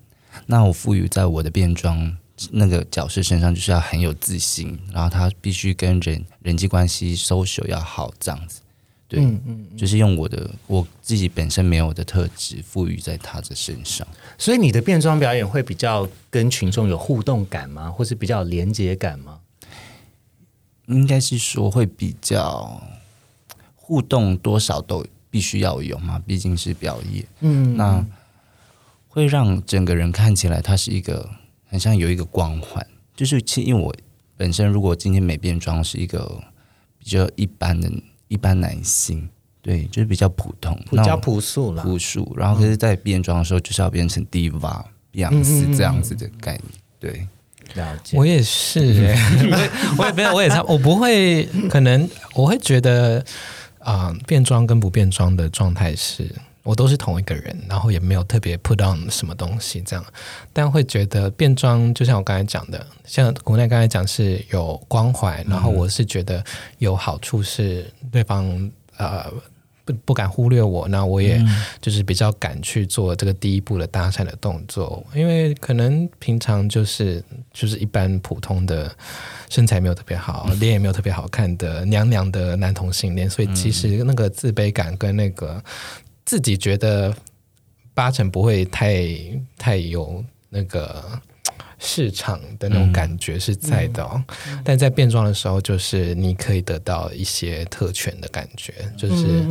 那我赋予在我的变装那个角色身上就是要很有自信，然后他必须跟人人际关系 social 要好这样子。对，嗯嗯，就是用我的我自己本身没有的特质赋予在他的身上。所以你的变装表演会比较跟群众有互动感吗？或是比较有连接感吗？应该是说会比较互动，多少都必须要有嘛，毕竟是表演。嗯，那会让整个人看起来他是一个很像有一个光环，就是其实因为我本身如果今天没变装是一个比较一般的一般男性，对，就是比较普通，比较朴素啦。朴素，然后可是，在变装的时候就是要变成 diva 样子这样子的概念，对。了解。我也是、欸，我也没有，我也差，我不会，可能我会觉得啊、变装跟不变装的状态是我都是同一个人，然后也没有特别 put on 什么东西这样，但会觉得变装就像我刚才讲的，像国内刚才讲是有关怀，然后我是觉得有好处是对方呃。不不敢忽略我，那我也就是比较敢去做这个第一步的搭讪的动作，因为可能平常就是就是一般普通的身材没有特别好，脸也没有特别好看的娘娘的男同性恋，所以其实那个自卑感跟那个自己觉得八成不会太太有那个。市场的那种感觉是在的，但在变装的时候，就是你可以得到一些特权的感觉，就是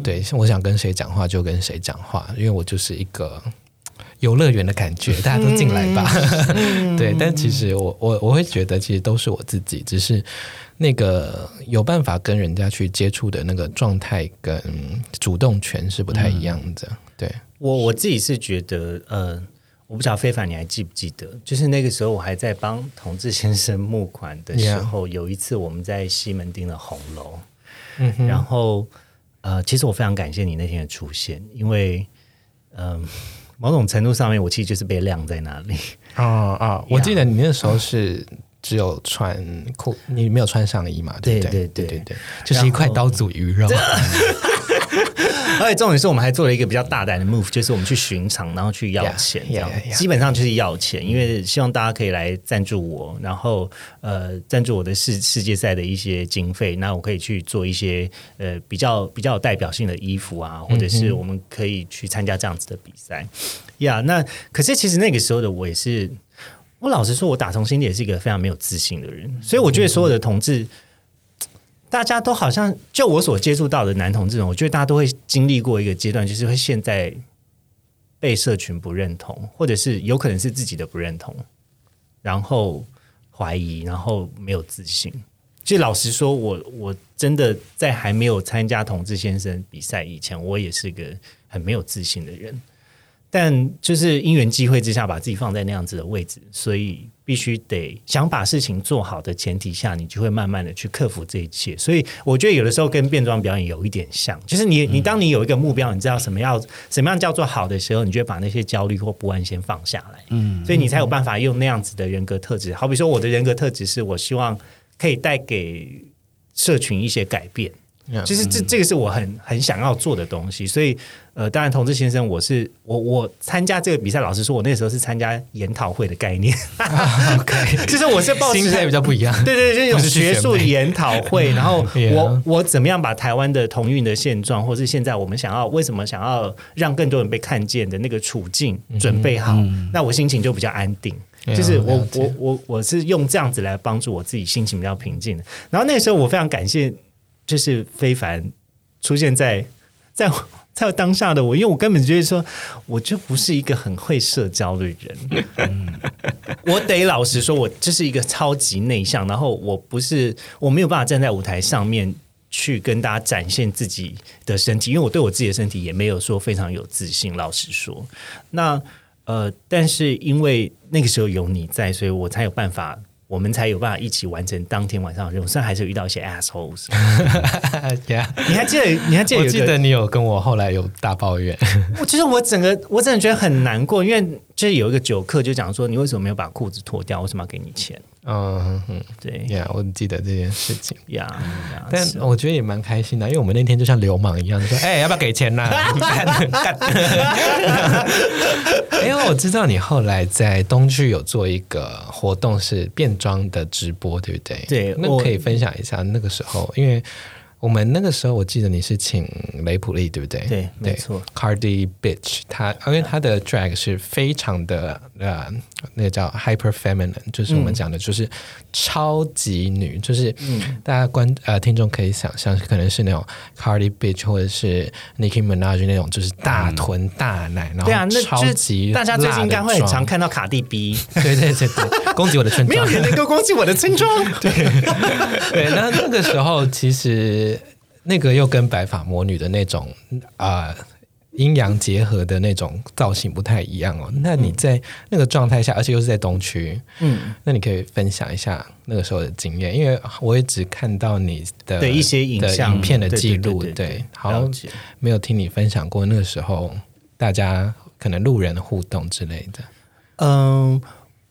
对，我想跟谁讲话就跟谁讲话，因为我就是一个游乐园的感觉，大家都进来吧。对，但其实我我我会觉得，其实都是我自己，只是那个有办法跟人家去接触的那个状态跟主动权是不太一样的。对我我自己是觉得，呃。我不知道非凡你还记不记得？就是那个时候我还在帮同志先生募款的时候，有一次我们在西门町的红楼，嗯，然后呃，其实我非常感谢你那天的出现，因为嗯，某种程度上面我其实就是被晾在那里。啊啊！我记得你那时候是只有穿裤，你没有穿上衣嘛？对对对对对，就是一块刀俎鱼肉。而且重点是我们还做了一个比较大胆的 move，就是我们去巡场，然后去要钱，这样基本上就是要钱，因为希望大家可以来赞助我，然后呃赞助我的世世界赛的一些经费，那我可以去做一些呃比较比较有代表性的衣服啊，或者是我们可以去参加这样子的比赛呀。那可是其实那个时候的我也是，我老实说，我打从心里也是一个非常没有自信的人，所以我觉得所有的同志。大家都好像，就我所接触到的男同志，我觉得大家都会经历过一个阶段，就是会现在被社群不认同，或者是有可能是自己的不认同，然后怀疑，然后没有自信。其实老实说，我我真的在还没有参加同志先生比赛以前，我也是个很没有自信的人。但就是因缘机会之下，把自己放在那样子的位置，所以必须得想把事情做好的前提下，你就会慢慢的去克服这一切。所以我觉得有的时候跟变装表演有一点像，就是你你当你有一个目标，你知道什么要什么样叫做好的时候，你就会把那些焦虑或不安先放下来。嗯，所以你才有办法用那样子的人格特质。好比说，我的人格特质是我希望可以带给社群一些改变。其实这这个是我很很想要做的东西，所以呃，当然，同志先生，我是我我参加这个比赛，老实说，我那时候是参加研讨会的概念。其实 我是抱心态比较不一样，对对，就是学术研讨会，然后 我我怎么样把台湾的同运的现状，或是现在我们想要为什么想要让更多人被看见的那个处境准备好，那我心情就比较安定。就是我我我我是用这样子来帮助我自己心情比较平静的。然后那个时候我非常感谢。就是非凡出现在在在当下的我，因为我根本就是说，我就不是一个很会社交的人。嗯我得老实说，我就是一个超级内向，然后我不是我没有办法站在舞台上面去跟大家展现自己的身体，因为我对我自己的身体也没有说非常有自信。老实说，那呃，但是因为那个时候有你在，所以我才有办法。我们才有办法一起完成当天晚上的任务，虽然还是有遇到一些 assholes。你还记得？你还记得？我记得你有跟我后来有大抱怨。我其实我整个我真的觉得很难过，因为就是有一个酒客就讲说，你为什么没有把裤子脱掉？为什么要给你钱？嗯嗯，对呀，我记得这件事情呀。但我觉得也蛮开心的，因为我们那天就像流氓一样，说：“ 哎，要不要给钱呢？” 因为 我知道你后来在东区有做一个活动，是变装的直播，对不对？对，那可以分享一下那个时候，因为。我们那个时候，我记得你是请雷普利，对不对？对，没错。Cardi Bitch，他因为他的 drag 是非常的呃，那个叫 hyper feminine，就是我们讲的，就是超级女，就是大家观呃听众可以想象，可能是那种 Cardi Bitch 或者是 Nicki Minaj 那种，就是大臀大奶，然后超级大家最近应该会很常看到卡蒂 B，对对对对，攻击我的 村庄，没有人能够攻击我的村庄，对对。那那个时候其实。那个又跟白发魔女的那种啊阴阳结合的那种造型不太一样哦。那你在那个状态下，而且又是在东区，嗯，那你可以分享一下那个时候的经验，因为我也只看到你的的一些影像影片的记录，对好没有听你分享过那个时候大家可能路人的互动之类的。嗯，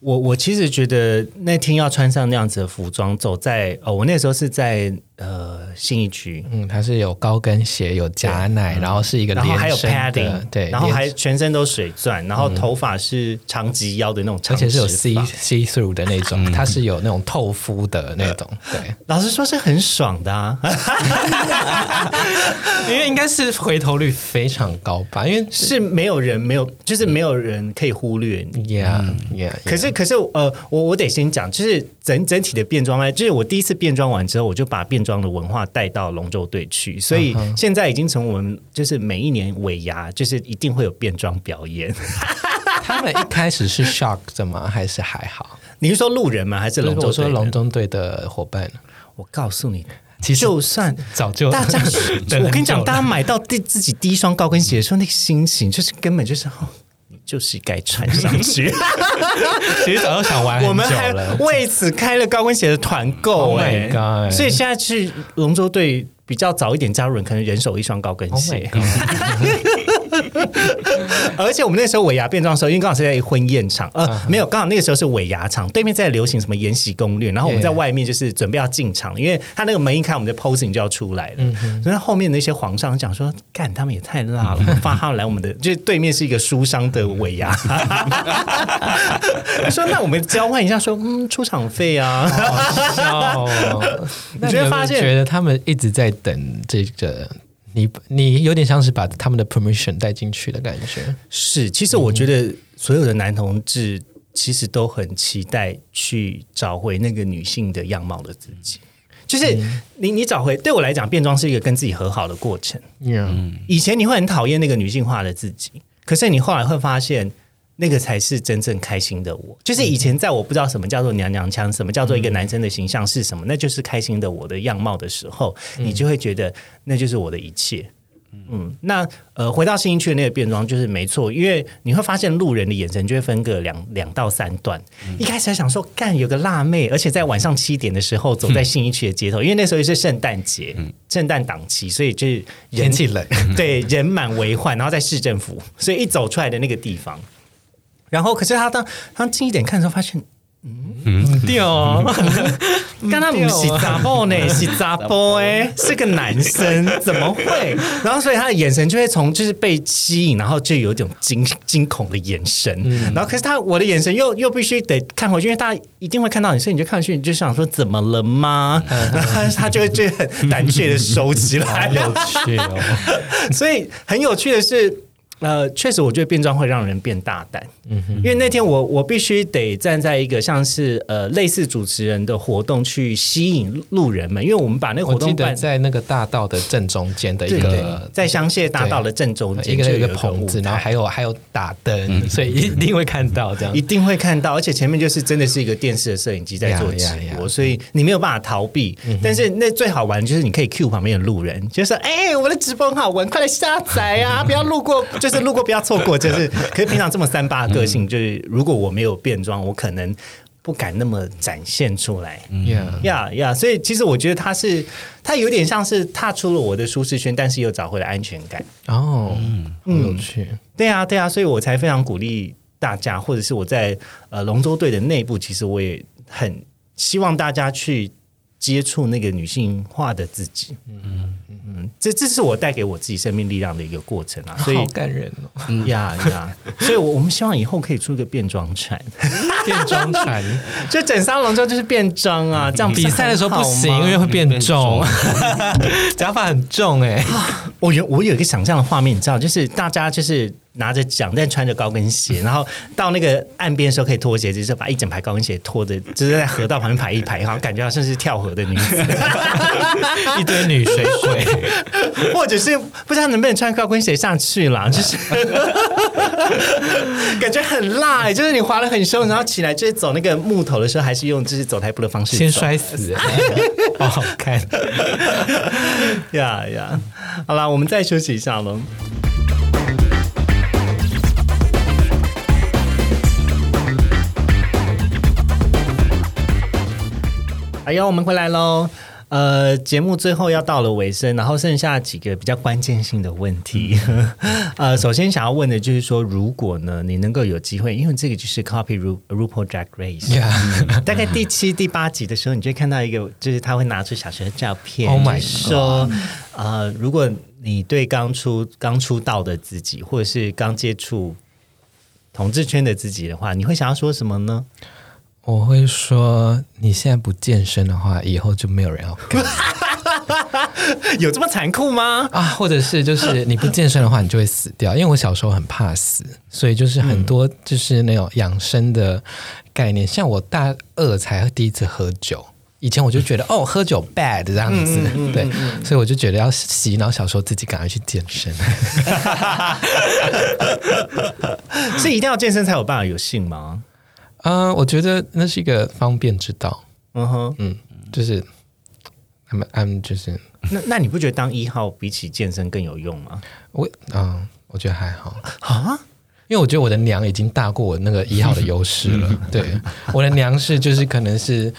我我其实觉得那天要穿上那样子的服装，走在哦，我那时候是在呃信义区，嗯，它是有高跟鞋，有假奶，然后是一个然后还有连身的 padding，对，然后还全身都水钻，然后头发是长及腰的那种长而且是有直 see 发。see through 的那种，它是有那种透肤的那种，对，老实说是很爽的啊，因为应该是回头率非常高吧，因为是没有人没有，就是没有人可以忽略你。yeah yeah，可是，可是，呃，我我得先讲，就是整整体的变装呢，就是我第一次变装完之后，我就把变装的文化带到龙舟队去，所以现在已经从我们就是每一年尾牙，就是一定会有变装表演。他们一开始是 shock 的吗？还是还好？你是说路人吗？还是龙舟我说龙，舟队的伙伴，我告诉你，其实就算早就大家 我跟你讲，大家买到第自己第一双高跟鞋的时候，那个心情就是根本就是。哦你就是该穿上去。其实早就想玩很我们还。为此开了高跟鞋的团购 Oh my 哎、God 所以现在去龙舟队比较早一点加入人，可能人手一双高跟 Oh 鞋。my god！而且我们那时候尾牙变装的时候，因为刚好是在婚宴场，呃嗯没有，刚好那个时候是尾牙场，对面在流行什么《延禧攻略》，然后我们在外面就是准备要进场，因为他那个门一开，我们的 posing 就要出来了。嗯所以后面那些皇上讲说，干他们也太辣了，发他们来我们的，就是对面是一个书商的尾牙，说那我们交换一下，说嗯出场费啊。好笑哦！那你就会有没有发现觉得他们一直在等这个，你你有点像是把他们的 permission 带进去的感觉。是，其实我觉得所有的男同志其实都很期待去找回那个女性的样貌的自己。就是你，你找回对我来讲，变装是一个跟自己和好的过程。嗯，以前你会很讨厌那个女性化的自己，可是你后来会发现，那个才是真正开心的我。就是以前在我不知道什么叫做娘娘腔，什么叫做一个男生的形象是什么，那就是开心的我的样貌的时候，你就会觉得那就是我的一切。嗯，那呃，回到新一区的那个变装就是没错，因为你会发现路人的眼神就会分个两两到三段。一开始还想说，干有个辣妹，而且在晚上七点的时候走在新一区的街头，因为那时候是圣诞节、圣诞档期，所以就是人天气冷，对，人满为患，然后在市政府，所以一走出来的那个地方，然后可是他当他近一点看的时候，发现。嗯，对哦，刚他不是杂波呢，是杂波哎，是个男生，怎么会？然后所以他的眼神就会从就是被吸引，然后就有一种惊惊恐的眼神，然后可是他我的眼神又又必须得看回去，因为大家一定会看到你，所以你就看回去，你就想说怎么了吗？然后他他就会就很胆怯的收起来，有趣哦。所以很有趣的是，呃，确实我觉得变装会让人变大胆。嗯哼，因为那天我我必须得站在一个像是呃类似主持人的活动去吸引路人们，因为我们把那个活动办。在那个大道的正中间的一个，在香榭大道的正中间一个一个棚子，然后还有还有打灯，所以一定会看到这样一。定会看到，而且前面就是真的是一个电视的摄影机在做直播，呀所以你没有办法逃避。但是那最好玩就是你可以 cue 旁边的路人，就说：“哎、我的直播很好玩，快来下载啊！不要路过，就是路过不要错过。”就是，可是平常这么三八的个性，就是如果我没有变装，我可能不敢那么展现出来。Yeah 呀呀，所以其实我觉得他是，他有点像是踏出了我的舒适圈，但是又找回了安全感。哦，嗯有趣。对啊，对啊，所以我才非常鼓励大家，或者是我在呃龙舟队的内部，其实我也很希望大家去接触那个女性化的自己。嗯嗯，这这是我带给我自己生命力量的一个过程啊，所以好感人哦！呀呀，所以我我们希望以后可以出一个变装船，变装船 就整艘龙舟就是变装啊，这样比赛的时候不行，因为会变重，假 发很重哎。我有我有一个想象的画面，你知道，就是大家就是拿着奖，但穿着高跟鞋，然后到那个岸边的时候可以脱鞋子，就是把一整排高跟鞋脱的，就是在河道旁边排一排，好像 感觉好像是跳河的女子，一堆女水鬼，或者是不知道能不能穿高跟鞋上去啦，就是感觉很辣、欸，就是你滑得很凶，然后起来就是走那个木头的时候，还是用就是走台步的方式，先摔死，好好看。呀呀，好啦，我们再休息一下喽。哎呦，我们回来喽。呃，节目最后要到了尾声，然后剩下几个比较关键性的问题。呃，首先想要问的就是说，如果呢你能够有机会，因为这个就是 copy Ru RuPaul Drag Race，、大概第七、第八集的时候，你就会看到一个，就是他会拿出小学的照片 Oh my 就是说，呃，如果你对刚出刚出道的自己，或者是刚接触同志圈的自己的话，你会想要说什么呢？我会说，你现在不健身的话，以后就没有人要干 有这么残酷吗？啊，或者是就是你不健身的话，你就会死掉。因为我小时候很怕死，所以就是很多就是那种养生的概念。像我大二才第一次喝酒，以前我就觉得 哦，喝酒 bad 这样子，对，所以我就觉得要洗脑小时候自己赶快去健身。是一定要健身才有办法有性吗？啊、我觉得那是一个方便之道。嗯哼，嗯，就是，I'm I'm 就是那那你不觉得当一号比起健身更有用吗？我嗯，我觉得还好。啊，因为我觉得我的娘已经大过我那个一号的优势了。对，我的娘是就是可能是，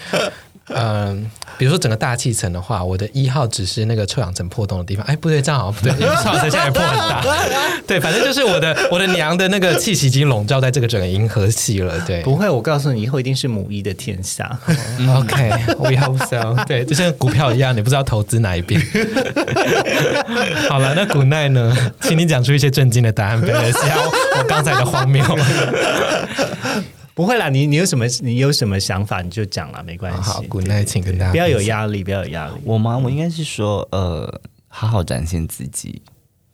嗯、比如说整个大气层的话，我的一号只是那个臭氧层破洞的地方。哎，不对，这样好像不对，因为臭氧层现在也破很大。对，反正就是我的我的娘的那个气息已经笼罩在这个整个银河系了。对不会，我告诉你，以后一定是母一的天下。OK，we hope so。对，就像股票一样，你不知道投资哪一边。好了，那古奈呢？请你讲出一些震惊的答案，不要吓我我刚才的荒谬。不会啦，你你有什么你有什么想法你就讲啦，没关系。好，古奈，请跟大家不要有压力，不要有压力。我吗？我应该是说，呃，好好展现自己，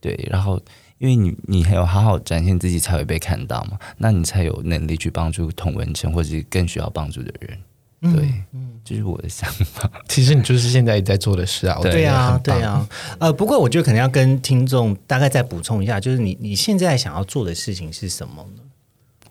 对，然后因为你你还有好好展现自己，才会被看到嘛，那你才有能力去帮助同文层或者是更需要帮助的人，对，这是我的想法。其实你就是现在在做的事啊，对啊对，啊，呃，不过我觉得可能要跟听众大概再补充一下，就是你你现在想要做的事情是什么呢？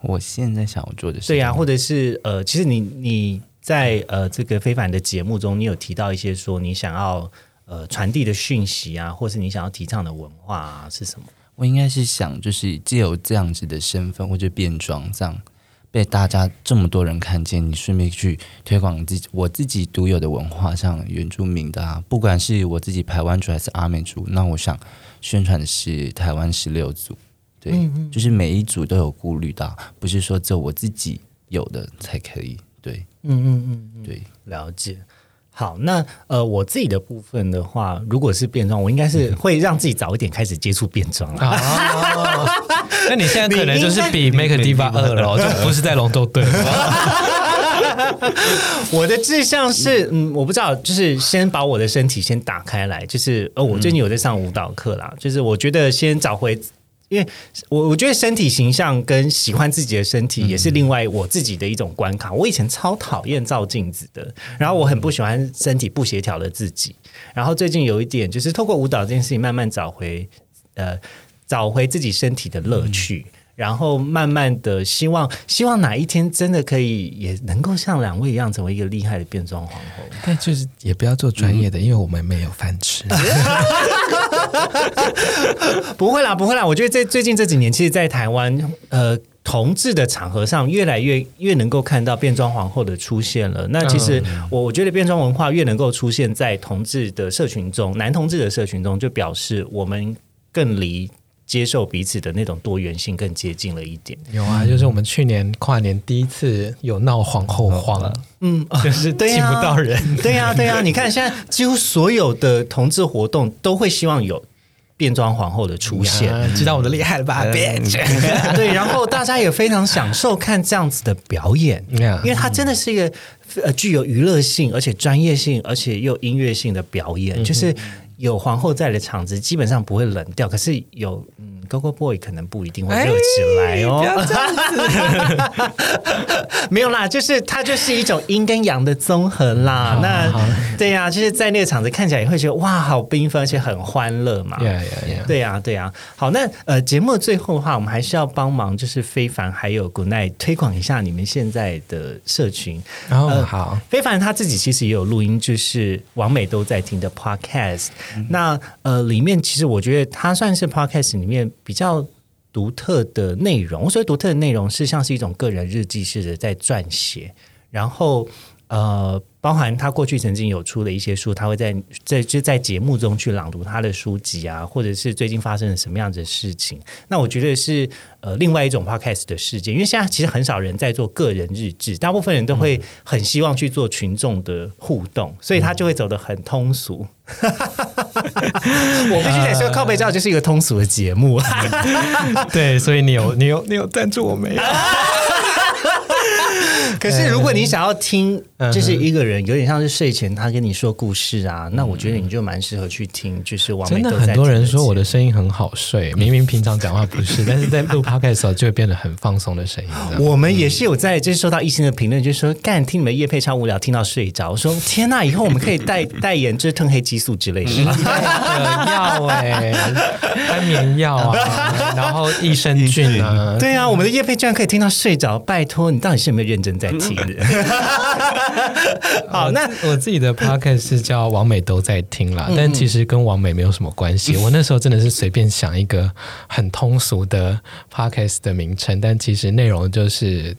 我现在想要做的事，对呀、或者是呃，其实你你在呃这个非凡的节目中，你有提到一些说你想要呃传递的讯息啊，或是你想要提倡的文化啊是什么？我应该是想，就是借由这样子的身份或者变装，这样被大家这么多人看见，你顺便去推广自己我自己独有的文化，像原住民的啊，不管是我自己台湾族还是阿美族，那我想宣传的是台湾十六族，对，就是每一组都有顾虑到，不是说只有我自己有的才可以，对，嗯嗯嗯嗯，对，了解。好，那呃，我自己的部分的话，如果是变装，我应该是会让自己早一点开始接触变装了。哦，那你现在可能就是比 Make a Diva 二了，就不是在龙舟队了。我的志向是，嗯，我不知道，就是先把我的身体先打开来，就是呃，我最近有在上舞蹈课啦，就是我觉得先找回。因为我我觉得身体形象跟喜欢自己的身体也是另外我自己的一种关卡。我以前超讨厌照镜子的，然后我很不喜欢身体不协调的自己。然后最近有一点就是透过舞蹈这件事情，慢慢找回呃找回自己身体的乐趣。然后慢慢的，希望希望哪一天真的可以也能够像两位一样，成为一个厉害的变装皇后。但就是也不要做专业的，因为我们没有饭吃。不会啦，不会啦。我觉得在最近这几年，其实，在台湾，呃，同志的场合上，越来越越能够看到变装皇后的出现了。那其实我我觉得变装文化越能够出现在同志的社群中，男同志的社群中，就表示我们更离接受彼此的那种多元性更接近了一点。有啊，就是我们去年跨年第一次有闹皇后荒，嗯，就是请不到人。对呀、对呀、你看现在几乎所有的同志活动都会希望有变装皇后的出现。呀知道我的厉害了吧？对，然后大家也非常享受看这样子的表演因为它真的是一个呃具有娱乐性，而且专业性，而且又音乐性的表演，就是有皇后在的场子基本上不会冷掉，可是有嗯 Go Go Boy 可能不一定会热起来哦。没有啦，就是它就是一种阴跟阳的综合啦。那对呀、就是在那个场子看起来也会觉得哇，好缤纷，而且很欢乐嘛。呀呀呀！对呀、对呀、好，那呃，节目的最后的话，我们还是要帮忙，就是非凡还有 Good Night 推广一下你们现在的社群。然后呃好，非凡他自己其实也有录音，就是王美都在听的 Podcast、那呃，里面其实我觉得它算是 Podcast 里面比较独特的内容。我所以独特的内容是像是一种个人日记似的在撰写，然后呃，包含他过去曾经有出的一些书，他会在在就在节目中去朗读他的书籍啊，或者是最近发生了什么样子的事情。那我觉得是呃另外一种 podcast 的世界，因为现在其实很少人在做个人日志，大部分人都会很希望去做群众的互动，所以他就会走得很通俗。我必须得说，靠背照就是一个通俗的节目。对，所以你有你有你有赞助我没有？可是，如果你想要听，就是一个人有点像是睡前他跟你说故事啊，那我觉得你就蛮适合去听。就是王真的很多人说我的声音很好睡，明明平常讲话不是，但是在录 podcast 的时候就会变得很放松的声音。我们也是有在就是收到一星的评论，就说干听你们夜配超无聊，听到睡着。我说天呐，以后我们可以代代言就是褪黑激素之类的 药哎，安眠药啊，然后益生菌啊，对啊，我们的夜配居然可以听到睡着，拜托你到底是有没有认真在？听的，好，那我自己的 podcast 是叫王美都在听啦，但其实跟王美没有什么关系。我那时候真的是随便想一个很通俗的 podcast 的名称，但其实内容就是。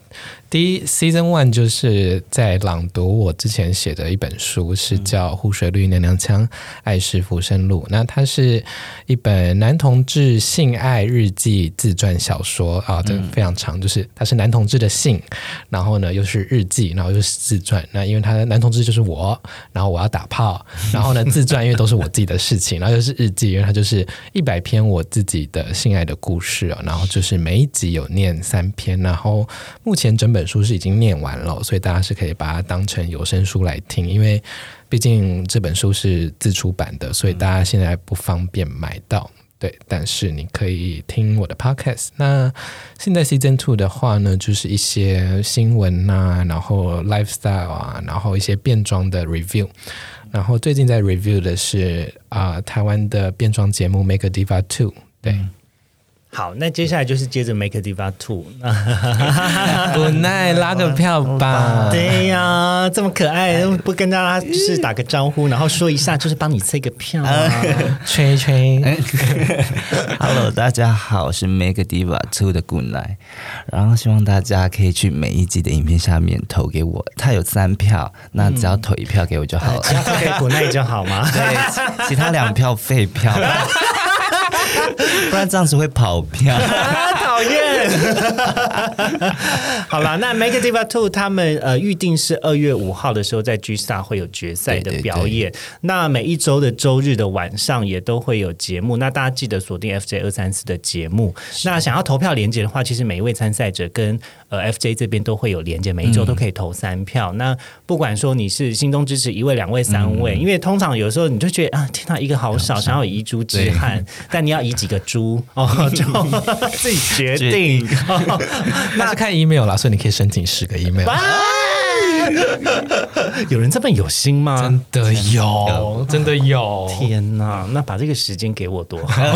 第一 season one 就是在朗读我之前写的一本书，是叫《湖水绿娘娘腔爱是浮生录》。那它是一本男同志性爱日记自传小说啊，这非常长，就是它是男同志的性，然后呢又是日记，然后又是自传。那因为他的男同志就是我，然后我要打炮，然后呢自传因为都是我自己的事情，然后又是日记，因为它就是一百篇我自己的性爱的故事啊，然后就是每一集有念三篇，然后目前整本。本书是已经念完了，所以大家是可以把它当成有声书来听。因为毕竟这本书是自出版的，所以大家现在不方便买到。对，但是你可以听我的 podcast。那现在 season two 的话呢，就是一些新闻啊，然后 lifestyle 啊，然后一些变装的 review。然后最近在 review 的是啊，台湾的变装节目《Make a Diva Two》。对。好，那接下来就是接着 Make a Diva Two，不 奈拉个票吧。对呀，这么可爱，不跟大家就是打个招呼，然后说一下，就是帮你催个票啊，吹吹。Hello，大家好，我是 Make a Diva Two 的 Good Night，然后希望大家可以去每一集的影片下面投给我，他有三票，那只要投一票给我就好了，只要投给 Good Night 就好吗？对，其他两票废票。不然这样子会跑票，讨厌。好了，那 Make Diva Two 他们呃预定是二月五号的时候在 G Star 会有决赛的表演。那每一周的周日的晚上也都会有节目。那大家记得锁定 FJ 二三四的节目。那想要投票连接的话，其实每一位参赛者跟呃 FJ 这边都会有连接，每一周都可以投三票。那不管说你是心中支持一位、两位、三位，因为通常有时候你就觉得啊，天哪，一个好少，想要遗珠之憾，但你要遗几个猪哦，就自己决定。那是看 email 啦，所以你可以申请十个 email。有人这么有心吗？真的有，真的有！天哪，那把这个时间给我多好。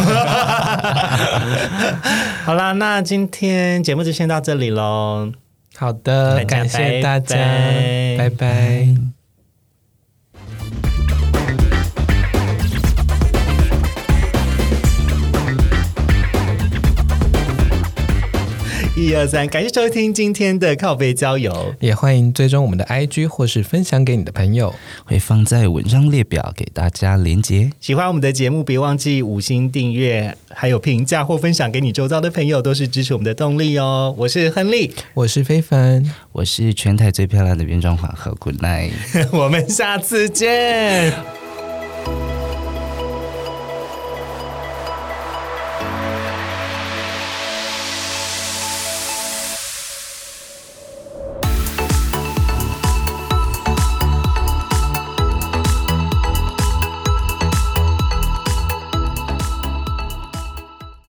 好啦，那今天节目就先到这里喽。好的，感谢大家，拜拜。一二三，感谢收听今天的靠背交友，也欢迎追踪我们的 IG 或是分享给你的朋友，会放在文章列表给大家连接。喜欢我们的节目，别忘记五星订阅，还有评价或分享给你周遭的朋友，都是支持我们的动力哦。我是亨利，我是非凡，我是全台最漂亮的原装皇后 Good night，我们下次见。